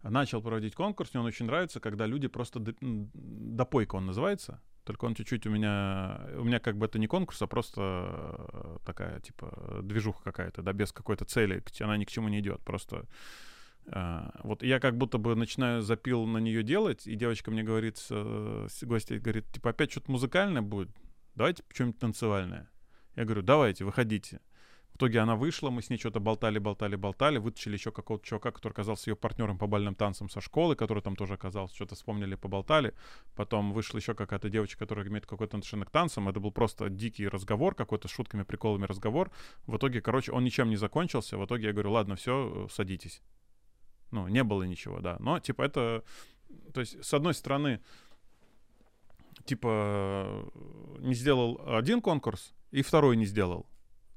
начал проводить конкурс, мне он очень нравится, когда люди просто, допойка он называется, только он чуть-чуть у меня, у меня как бы это не конкурс, а просто э, такая, типа, движуха какая-то, да, без какой-то цели, она ни к чему не идет, просто вот я как будто бы начинаю запил на нее делать, и девочка мне говорит, э, гостья говорит, типа, опять что-то музыкальное будет? Давайте что-нибудь танцевальное. Я говорю, давайте, выходите. В итоге она вышла, мы с ней что-то болтали, болтали, болтали, вытащили еще какого-то чувака, который оказался ее партнером по бальным танцам со школы, который там тоже оказался, что-то вспомнили, поболтали. Потом вышла еще какая-то девочка, которая имеет какое-то отношение к танцам. Это был просто дикий разговор, какой-то с шутками, приколами разговор. В итоге, короче, он ничем не закончился. В итоге я говорю, ладно, все, садитесь. Ну, не было ничего, да. Но, типа, это... То есть, с одной стороны, типа, не сделал один конкурс, и второй не сделал.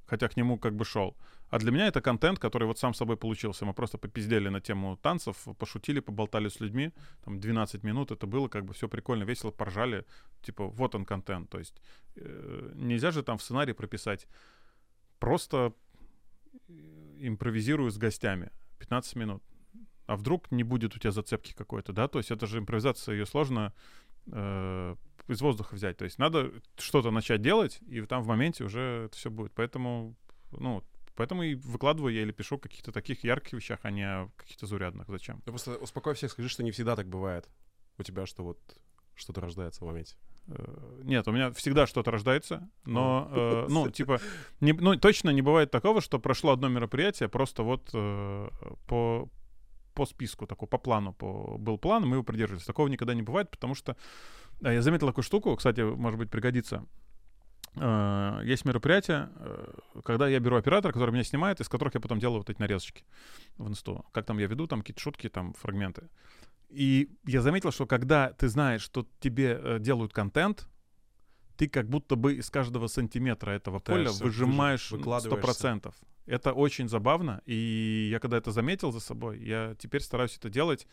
Хотя к нему как бы шел. А для меня это контент, который вот сам собой получился. Мы просто попиздели на тему танцев, пошутили, поболтали с людьми. Там 12 минут это было как бы все прикольно, весело, поржали. Типа, вот он контент. То есть э, нельзя же там в сценарии прописать просто импровизирую с гостями 15 минут. А вдруг не будет у тебя зацепки какой-то, да? То есть это же импровизация, ее сложно э, из воздуха взять. То есть надо что-то начать делать, и там в моменте уже это все будет. Поэтому, ну, поэтому и выкладываю я или пишу о каких-то таких ярких вещах, а не о каких-то заурядных. Зачем? Ты просто успокой всех, скажи, что не всегда так бывает. У тебя что вот что-то рождается в моменте. Э, Нет, у меня всегда что-то рождается, но, э, ну, типа, не, ну, точно не бывает такого, что прошло одно мероприятие, просто вот э, по, по списку, такой, по плану, по, был план, мы его придерживались. Такого никогда не бывает, потому что э, я заметил такую штуку, кстати, может быть, пригодится. Э, Есть мероприятие, э, когда я беру оператора, который меня снимает, из которых я потом делаю вот эти нарезочки в инсту. Как там я веду, там какие-то шутки, там фрагменты. И я заметил, что когда ты знаешь, что тебе делают контент, ты как будто бы из каждого сантиметра этого поля выжимаешь выж- сто процентов. Это очень забавно, и я когда это заметил за собой, я теперь стараюсь это делать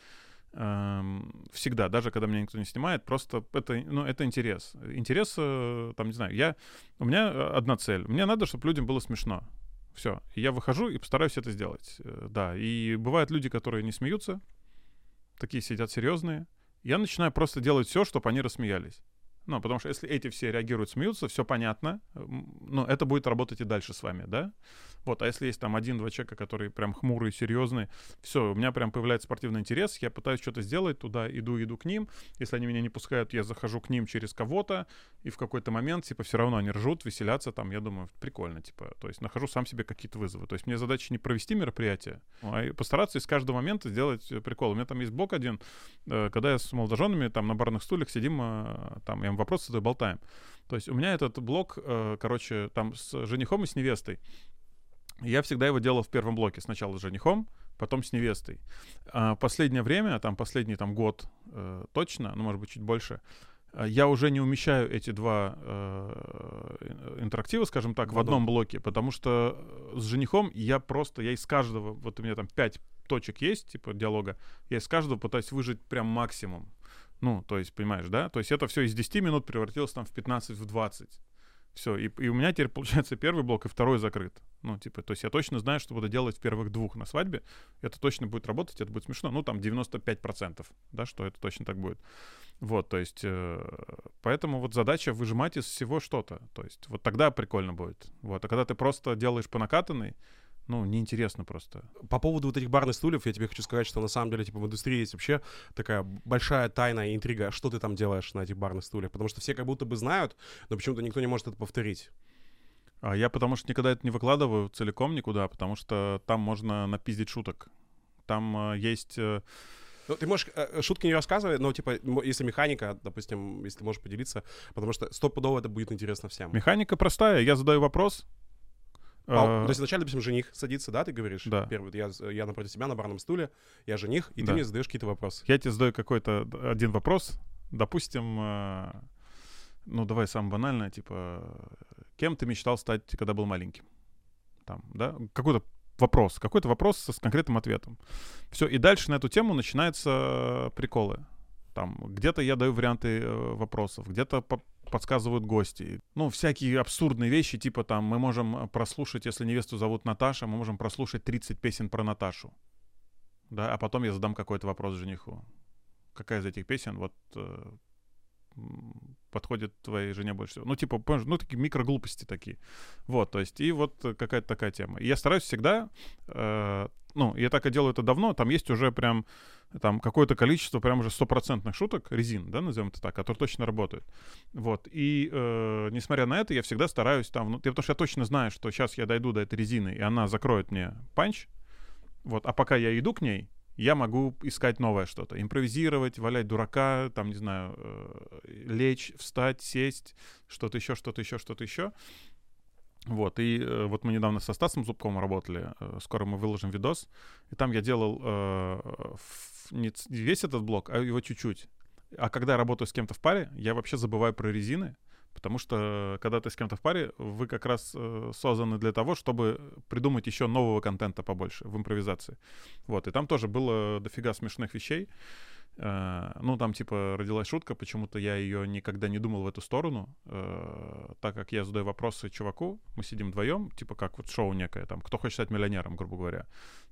эм, всегда, даже когда меня никто не снимает, просто это, ну, это интерес. Интерес, э, там, не знаю, я, у меня э, одна цель. Мне надо, чтобы людям было смешно. Все. Я выхожу и постараюсь это сделать. Э, Да. И бывают люди, которые не смеются, такие сидят серьезные. Я начинаю просто делать все, чтобы они рассмеялись. Ну, потому что если эти все реагируют, смеются, все понятно, ну, это будет работать и дальше с вами, да? Вот, а если есть там один-два человека, которые прям хмурые, серьезные, все, у меня прям появляется спортивный интерес, я пытаюсь что-то сделать, туда иду, иду к ним. Если они меня не пускают, я захожу к ним через кого-то, и в какой-то момент, типа, все равно они ржут, веселятся, там, я думаю, прикольно, типа, то есть нахожу сам себе какие-то вызовы. То есть мне задача не провести мероприятие, а постараться из каждого момента сделать э, прикол. У меня там есть блок один, э, когда я с молодоженами там на барных стульях сидим, э, там, я им вопрос задаю, болтаем. То есть у меня этот блок, короче, там с женихом и с невестой. Я всегда его делал в первом блоке. Сначала с женихом, потом с невестой. А последнее время, там последний там, год э, точно, ну, может быть, чуть больше, э, я уже не умещаю эти два э, интерактива, скажем так, в, В одном. одном блоке, потому что э, с женихом я просто, я из каждого, вот у меня там пять точек есть, типа диалога, я из каждого пытаюсь выжить прям максимум. Ну, то есть, понимаешь, да? То есть это все из 10 минут превратилось там в 15, в 20. Все, и, и у меня теперь получается первый блок и второй закрыт. Ну, типа, то есть я точно знаю, что буду делать в первых двух на свадьбе. Это точно будет работать, это будет смешно. Ну, там 95%, да, что это точно так будет. Вот, то есть, э, поэтому вот задача выжимать из всего что-то. То есть, вот тогда прикольно будет. Вот, а когда ты просто делаешь по накатанной, ну, неинтересно просто. По поводу вот этих барных стульев, я тебе хочу сказать, что на самом деле, типа, в индустрии есть вообще такая большая тайна и интрига, что ты там делаешь на этих барных стульях, потому что все как будто бы знают, но почему-то никто не может это повторить. А я потому что никогда это не выкладываю целиком никуда, потому что там можно напиздить шуток. Там э, есть... Э, ну, ты можешь э, шутки не рассказывать, но, типа, если механика, допустим, если ты можешь поделиться, потому что стопудово это будет интересно всем. механика простая. Я задаю вопрос. А, то есть вначале, допустим, жених садится, да, ты говоришь? Да. Первый, я, я напротив себя на барном стуле, я жених, и Да. ты мне задаешь какие-то вопросы. Я тебе задаю какой-то один вопрос. Допустим, э, ну давай самое банальное, типа, кем ты мечтал стать, когда был маленьким? Там, да? Какой-то вопрос, какой-то вопрос с конкретным ответом. Все, и дальше на эту тему начинаются приколы. Там, где-то я даю варианты э, вопросов, где-то подсказывают гости. Ну, всякие абсурдные вещи, типа там, мы можем прослушать, если невесту зовут Наташа, мы можем прослушать 30 песен про Наташу. Да, а потом я задам какой-то вопрос жениху какая из этих песен вот э, подходит твоей жене больше всего. Ну, типа, понимаешь, ну, такие микроглупости такие. Вот, то есть, и вот э, какая-то такая тема. И я стараюсь всегда, э, ну, я так и делаю это давно, там есть уже прям там какое-то количество прям уже стопроцентных шуток, резин, да, назовем это так, которые точно работают. Вот, и э, несмотря на это, я всегда стараюсь там, ну, потому что я точно знаю, что сейчас я дойду до этой резины, и она закроет мне панч, вот, а пока я иду к ней, я могу искать новое что-то, импровизировать, валять дурака, там, не знаю, э, лечь, встать, сесть, что-то еще, что-то еще, что-то еще. Вот, и э, вот мы недавно со Стасом Зубковым работали, э, скоро мы выложим видос, и там я делал не весь этот блок, а его чуть-чуть. А когда я работаю с кем-то в паре, я вообще забываю про резины, потому что когда ты с кем-то в паре, вы как раз э, созданы для того, чтобы придумать еще нового контента побольше в импровизации. Вот, и там тоже было дофига смешных вещей. Э, ну, там, типа, родилась шутка, почему-то я ее никогда не думал в эту сторону, э, так как я задаю вопросы чуваку, мы сидим вдвоем, типа, как вот шоу некое, там, кто хочет стать миллионером, грубо говоря.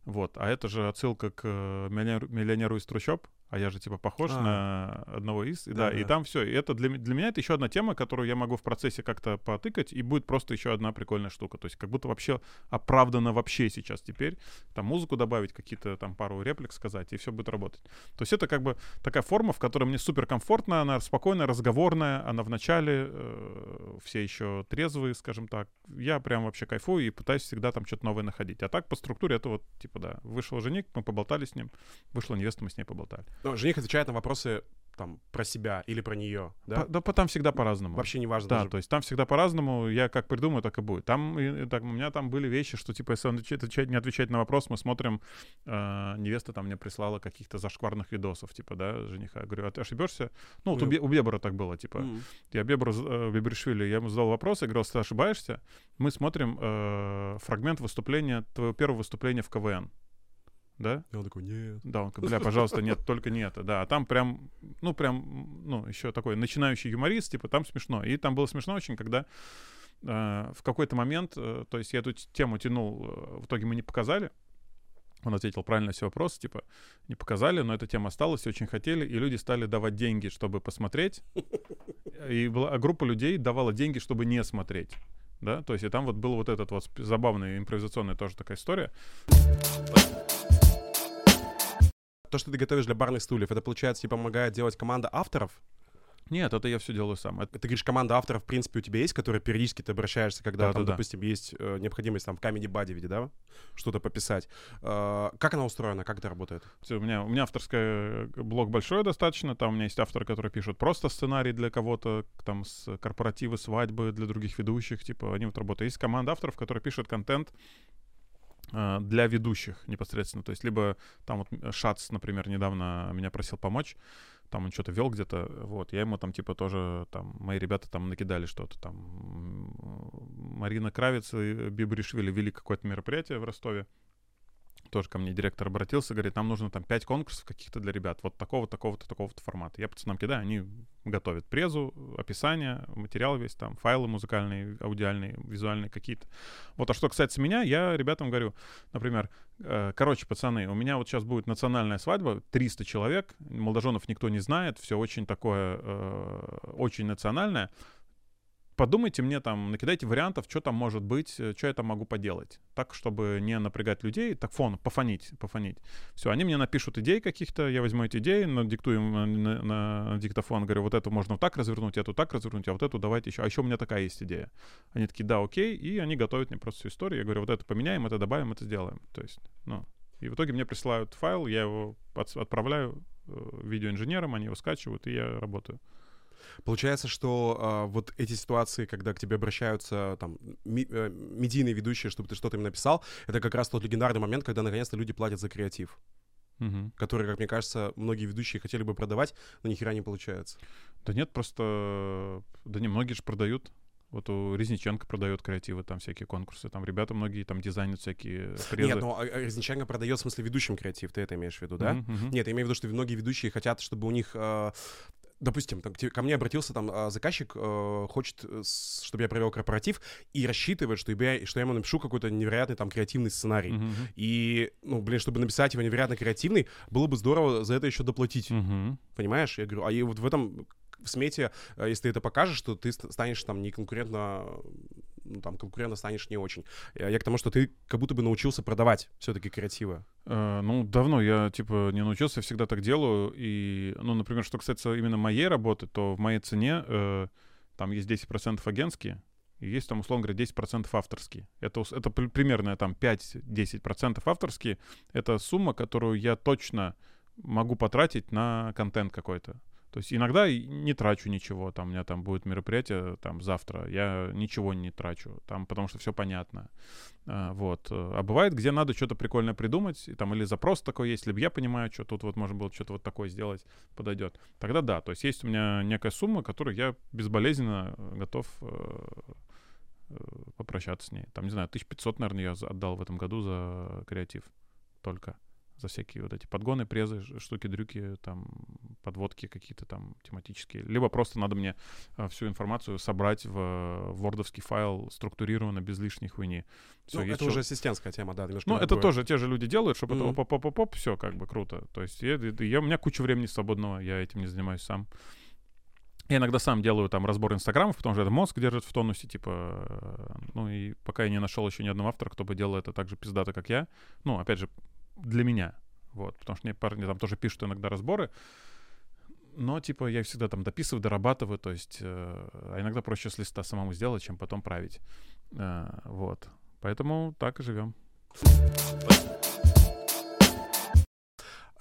Вот, а это же отсылка к э, миллионеру, миллионеру из трущоб, а я же, типа, похож А. на одного из, и, да, Да-да. и там все. И это для, для меня это еще одна тема, которую я могу в процессе как-то потыкать, и будет просто еще одна прикольная штука. То есть как будто вообще оправдано вообще сейчас теперь. Там музыку добавить, какие-то там пару реплик сказать, и все будет работать. То есть это как бы такая форма, в которой мне супер комфортно, она спокойная, разговорная, она в начале, э, все еще трезвые, скажем так. Я прям вообще кайфую и пытаюсь всегда там что-то новое находить. А так по структуре это вот, типа, да, вышел жених, мы поболтали с ним, вышла невеста, мы с ней поболтали. Ну, жених отвечает на вопросы там про себя или про нее, да? По- да, по- там всегда по-разному. Вообще не важно Да, даже. то есть там всегда по-разному, я как придумаю, так и будет. Там, и- так, у меня там были вещи, что типа, если он отвечает- не отвечает на вопрос, мы смотрим, э, невеста там мне прислала каких-то зашкварных видосов, типа, да, жениха. Я говорю, а ты ошибешься? Ну, вот у, Ну. Бе- у Бебера так было, типа, М. я Бебру, э, Бебришвили, я ему задал вопрос, я говорил, ты ошибаешься, мы смотрим э, фрагмент выступления, твоего первого выступления в КВН. Да? И он такой, нет. Да, он говорит, бля, пожалуйста, нет, только не это. Да, а там прям, ну, прям, ну, еще такой начинающий юморист, типа, там смешно. И там было смешно очень, когда э, в какой-то момент, э, то есть я эту тему тянул, э, в итоге мы не показали, он ответил правильно все вопросы, типа, не показали, но эта тема осталась, очень хотели, и люди стали давать деньги, чтобы посмотреть. И была, а группа людей давала деньги, чтобы не смотреть. Да, то есть и там вот был вот этот вот забавный импровизационная тоже такая история. То, что ты готовишь для барных стульев, это, получается, тебе помогает делать команда авторов? Нет, это я все делаю сам. Ты говоришь, команда авторов, в принципе, у тебя есть, которые периодически ты обращаешься, когда, там, Да-да-да. допустим, есть э, необходимость там в Comedy Buddy, виде, да, что-то пописать. Э, как она устроена, как это работает? Всё, У меня, у меня авторская э, блог большой достаточно. Там у меня есть авторы, которые пишут просто сценарий для кого-то, там с корпоративы, свадьбы для других ведущих. Типа они вот работают. Есть команда авторов, которые пишут контент для ведущих непосредственно. То есть либо там вот э, Шац, например, недавно меня просил помочь. Там он что-то вел где-то, вот, я ему там типа тоже, там, мои ребята там накидали что-то, там, Марина Кравец и Бибришвили вели какое-то мероприятие в Ростове, тоже ко мне директор обратился, говорит, нам нужно там 5 конкурсов каких-то для ребят, вот такого, такого-то, такого-то формата. Я пацанам кидаю, они готовят презу, описание, материал весь там, файлы музыкальные, аудиальные, визуальные какие-то. Вот, а что касается меня, я ребятам говорю, например, э, короче, пацаны, у меня вот сейчас будет национальная свадьба, 300 человек, молодоженов никто не знает, все очень такое, э, очень национальное подумайте мне там, накидайте вариантов, что там может быть, э, что я там могу поделать. Так, чтобы не напрягать людей, так фон, пофонить, пофонить. Все, они мне напишут идеи каких-то, я возьму эти идеи, надиктую им на, на, на диктофон, говорю, вот эту можно так развернуть, эту так развернуть, а вот эту давайте еще. А еще у меня такая есть идея. Они такие, да, окей, и они готовят мне просто всю историю. Я говорю, вот это поменяем, это добавим, это сделаем. То есть, ну, и в итоге мне присылают файл, я его отправляю э, видеоинженерам, они его скачивают, и я работаю. Получается, что а, вот эти ситуации, когда к тебе обращаются там ми, э, медийные ведущие, чтобы ты что-то им написал, это как раз тот легендарный момент, когда наконец-то люди платят за креатив. Угу. Который, как мне кажется, многие ведущие хотели бы продавать, но ни хера не получается. Да нет, просто... Да не, многие же продают. Вот у Резниченко продает креативы, там всякие конкурсы, там ребята многие там дизайнят всякие презы. Нет, но а, а Резниченко продает в смысле ведущим креатив, ты это имеешь в виду, да? Мгм. Нет, я имею в виду, что многие ведущие хотят, чтобы у них а, допустим, там, ко мне обратился там а, заказчик, э, хочет, э, чтобы я провел корпоратив, и рассчитывает, что я, что я ему напишу какой-то невероятный там креативный сценарий. Мгм, И, ну, блин, чтобы написать его невероятно креативный, было бы здорово за это еще доплатить. мгм. Понимаешь? Я говорю, а и вот в этом в смете, э, если ты это покажешь, то ты ст- станешь там не конкурентно, ну, там, конкурентно станешь не очень. Я к тому, что ты как будто бы научился продавать все-таки креативы. Э, Ну, давно я, типа, не научился, я всегда так делаю. И, ну, например, что касается именно моей работы, то в моей цене э, там есть 10% агентские, и есть там, условно говоря, 10% авторские. Это, это при- примерно там 5-10% авторские. Это сумма, которую я точно могу потратить на контент какой-то. То есть иногда не трачу ничего, там у меня там будет мероприятие там завтра, я ничего не трачу, там потому что все понятно. А, вот. э, А бывает, где надо что-то прикольное придумать, и там или запрос такой есть, либо я понимаю, что тут вот можно было что-то вот такое сделать, подойдет. Тогда да, то есть есть у меня некая сумма, которую я безболезненно готов э, э, попрощаться с ней. Там, не знаю, 1500, наверное, я отдал в этом году за креатив только. За всякие вот эти подгоны, презы, штуки, дрюки, там, подводки какие-то там тематические. Либо просто надо мне э, всю информацию собрать в э, вордовский файл структурированно, без лишней хуйни. Всё, Ну, это уже ассистентская тема, да, ну, это другое. тоже те же люди делают, чтобы Мгм. это поп-поп-поп, все как бы круто. То есть я, я- у меня куча времени свободного, я этим не занимаюсь сам. Я иногда сам делаю там разбор инстаграмов, потому что это мозг держит в тонусе, типа, э, ну и пока я не нашел еще ни одного автора, кто бы делал это так же пиздато, как я. Ну, опять же, для меня. Вот, потому что мне парни там тоже пишут иногда разборы. Но, типа, я всегда там дописываю, дорабатываю, то есть, э, а иногда проще с листа самому сделать, чем потом править. Э, вот. Поэтому так и живем.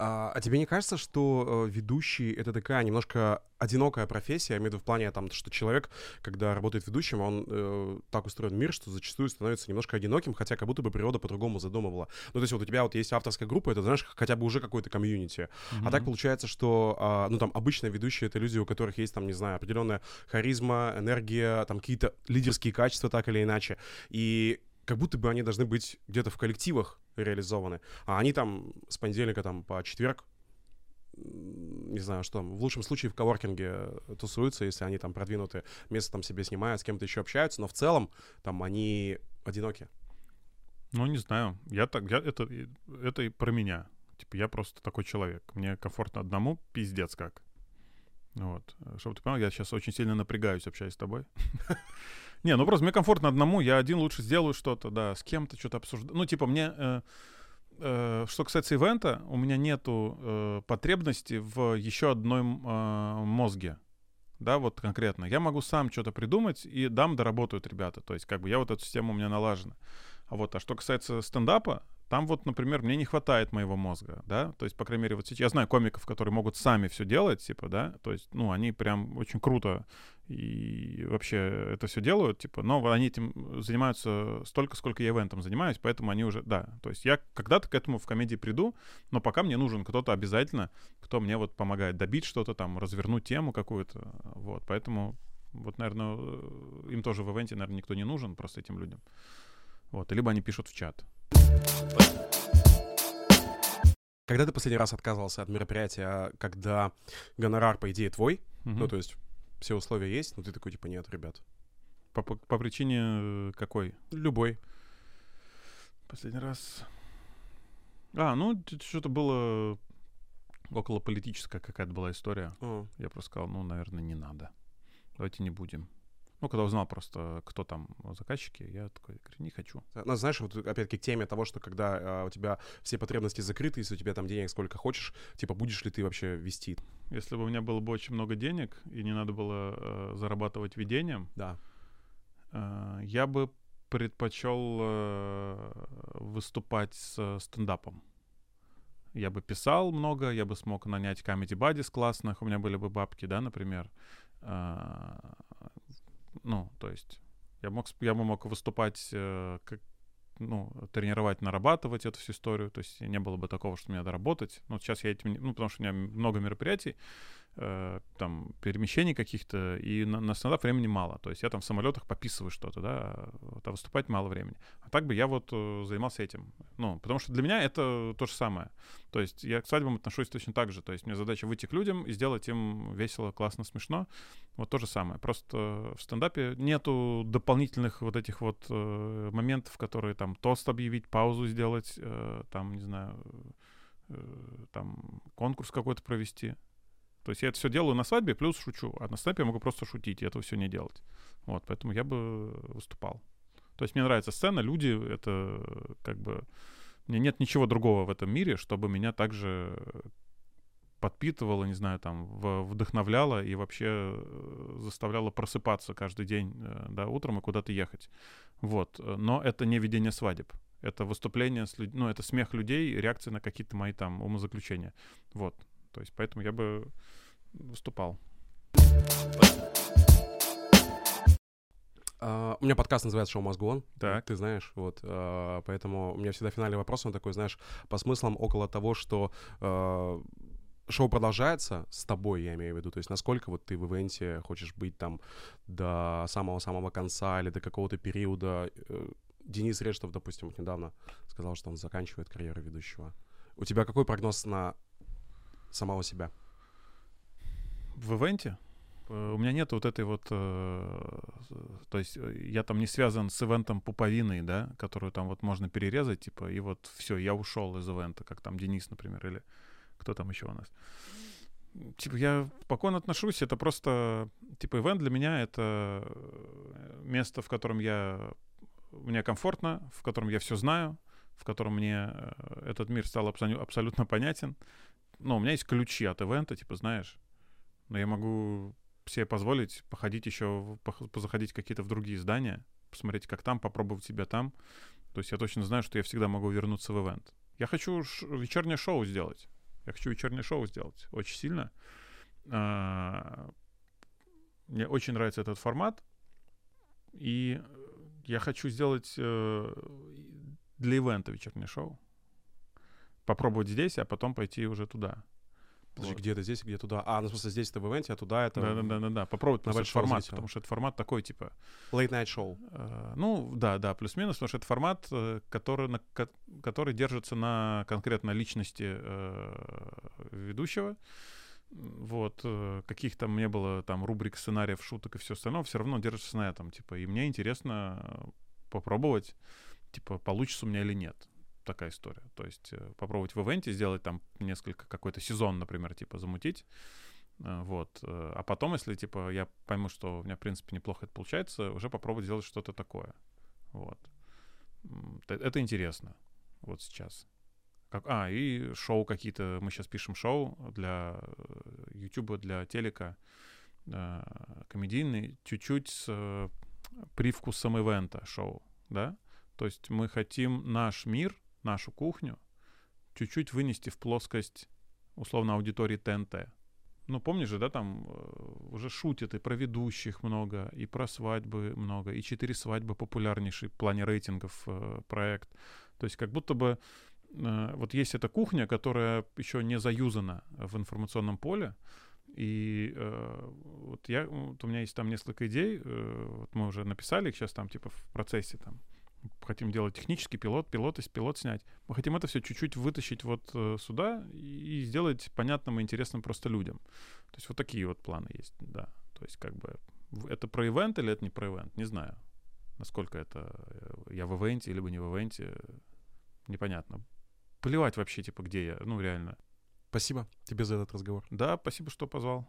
А, а тебе не кажется, что э, ведущий это такая немножко одинокая профессия, я имею в виду в плане там, что человек, когда работает ведущим, он э, так устроен мир, что зачастую становится немножко одиноким, хотя как будто бы природа по-другому задумывала. Ну, то есть вот у тебя вот есть авторская группа, это, знаешь, хотя бы уже какой-то комьюнити. А так получается, что, а, ну, там, обычно ведущие — это люди, у которых есть, там, не знаю, определенная харизма, энергия, там, какие-то лидерские качества, так или иначе. И как будто бы они должны быть где-то в коллективах реализованы. А они там с понедельника там по четверг не знаю, что там, в лучшем случае в коворкинге тусуются, если они там продвинутые, место там себе снимают, с кем-то еще общаются, но в целом там они одиноки. Ну, не знаю. Я так, я, это, это и про меня. Типа, я просто такой человек. Мне комфортно одному, пиздец как. Вот. Чтобы ты понял, я сейчас очень сильно напрягаюсь, общаясь с тобой. [laughs] Не, ну просто мне комфортно одному, я один лучше сделаю что-то, да, с кем-то что-то обсуждаю. Ну, типа, мне... э, э, что касается ивента, у меня нету э, потребности в еще одном э, мозге. Да, вот конкретно. Я могу сам что-то придумать, и дам доработают ребята. То есть, как бы я вот эта система у меня налажена. А вот, а что касается стендапа, там вот, например, мне не хватает моего мозга, да, то есть, по крайней мере, вот сейчас я знаю комиков, которые могут сами все делать, типа, да, то есть, ну, они прям очень круто и вообще это все делают, типа, но они этим занимаются столько, сколько я ивентом занимаюсь, поэтому они уже, да, то есть я когда-то к этому в комедии приду, но пока мне нужен кто-то обязательно, кто мне вот помогает добить что-то там, развернуть тему какую-то, вот, поэтому вот, наверное, им тоже в ивенте, наверное, никто не нужен просто этим людям. Вот, либо они пишут в чат. Когда ты последний раз отказывался от мероприятия, когда гонорар, по идее, твой, Мгм. ну, то есть все условия есть, но ты такой, типа, нет, ребят, по, по- по причине э, какой? любой. Последний раз. А, ну, что-то было около политическая какая-то была история. О, Я просто сказал, ну, наверное, не надо. Давайте не будем. Ну, когда узнал просто, кто там заказчики, я такой, говорю, не хочу. Ну, знаешь, вот опять-таки к теме того, что когда а, у тебя все потребности закрыты, если у тебя там денег сколько хочешь, типа, будешь ли ты вообще вести? Если бы у меня было бы очень много денег, и не надо было э, зарабатывать ведением, Да. э, я бы предпочел э, выступать с стендапом. Я бы писал много, я бы смог нанять comedy buddies классных, у меня были бы бабки, да, например. Э, ну, то есть я, мог, я бы мог выступать, э, как, ну, тренировать, нарабатывать эту всю историю, то есть не было бы такого, что мне надо работать. Ну, сейчас я этим, ну, потому что у меня много мероприятий, э, там, перемещений каких-то, и на, на стендап времени мало. То есть я там в самолетах пописываю что-то, да, вот, а выступать мало времени. А так бы я вот э, занимался этим. Ну, потому что для меня это то же самое. То есть я к свадьбам отношусь точно так же. То есть мне задача выйти к людям и сделать им весело, классно, смешно. Вот то же самое. Просто в стендапе нету дополнительных вот этих вот э, моментов, которые там тост объявить, паузу сделать, э, там, не знаю, э, там конкурс какой-то провести. То есть я это все делаю на свадьбе, плюс шучу. А на стендапе я могу просто шутить и этого все не делать. Вот, поэтому я бы выступал. То есть мне нравится сцена, люди, это как бы... Мне нет ничего другого в этом мире, чтобы меня также подпитывало, не знаю, там, вдохновляло и вообще э, заставляло просыпаться каждый день, э, да, утром и куда-то ехать. Вот. Но это не ведение свадеб. Это выступление, с люд- ну, это смех людей, реакция на какие-то мои там умозаключения. Вот. То есть поэтому я бы выступал. А, у меня подкаст называется «Шоу Мозгон». Так. Ты знаешь, вот. а, поэтому у меня всегда финальный вопрос, он такой, знаешь, по смыслам около того, что а, шоу продолжается с тобой, я имею в виду. То есть насколько вот ты в ивенте хочешь быть там до самого-самого конца или до какого-то периода. Э, Денис Рештов, допустим, вот недавно сказал, что он заканчивает карьеру ведущего. У тебя какой прогноз на самого себя? В ивенте э, у меня нет вот этой вот... э, то есть э, я там не связан с ивентом пуповиной, да, которую там вот можно перерезать, типа, и вот все, я ушел из ивента, как там Денис, например, или кто там еще у нас. Типа, я спокойно отношусь, это просто, типа, ивент для меня — это место, в котором я... Мне комфортно, в котором я все знаю, в котором мне этот мир стал абсо- абсолютно понятен. Ну, у меня есть ключи от ивента, типа, знаешь, но я могу себе позволить походить еще, позаходить какие-то в другие здания, посмотреть, как там, попробовать себя там. То есть я точно знаю, что я всегда могу вернуться в ивент. Я хочу вечернее шоу сделать. Я хочу вечернее шоу сделать очень сильно. А, Мне очень нравится этот формат. И я хочу сделать э, для ивента вечернее шоу. Попробовать здесь, а потом пойти уже туда. Подожди, Вот. где это здесь, где туда? А, ну, в смысле, здесь это в ивенте, а туда это Да, да, да, да, да. Попробовать на большом формат, зрителя. потому что это формат такой, типа, late night шоу. э, ну, да, да, плюс-минус, потому что это формат, э, который, на, ко- который держится на конкретно личности э, ведущего. Вот, э, каких там не было там рубрик, сценариев, шуток и все остальное, все равно держится на этом, типа, и мне интересно попробовать, типа, получится у меня или нет. Такая история. То есть э, попробовать в ивенте сделать там несколько, какой-то сезон, например, типа, замутить, Э, Вот. э, А потом, если, типа, я пойму, что у меня, в принципе, неплохо это получается, уже попробовать сделать что-то такое. Вот. Это интересно. Вот сейчас. Как, а, и шоу какие-то. Мы сейчас пишем шоу для YouTube, для телека. Комедийный. Чуть-чуть с привкусом ивента шоу. Да? То есть мы хотим наш мир, нашу кухню чуть-чуть вынести в плоскость условно аудитории ТНТ. Ну, помнишь же, да, там э, уже шутят и про ведущих много, и про свадьбы много, и четыре свадьбы популярнейший в плане рейтингов э, проект. То есть как будто бы э, вот есть эта кухня, которая еще не заюзана в информационном поле, и э, вот я, вот у меня есть там несколько идей, э, вот мы уже написали их сейчас там типа в процессе там хотим делать технический пилот, пилот, пилот снять. Мы хотим это все чуть-чуть вытащить вот э, сюда и сделать понятным и интересным просто людям. То есть вот такие вот планы есть, да. То есть как бы это про ивент или это не про ивент, не знаю. Насколько это э, я в ивенте, либо не в ивенте, непонятно. Плевать вообще, типа, где я, ну реально. Спасибо тебе за этот разговор. Да, спасибо, что позвал.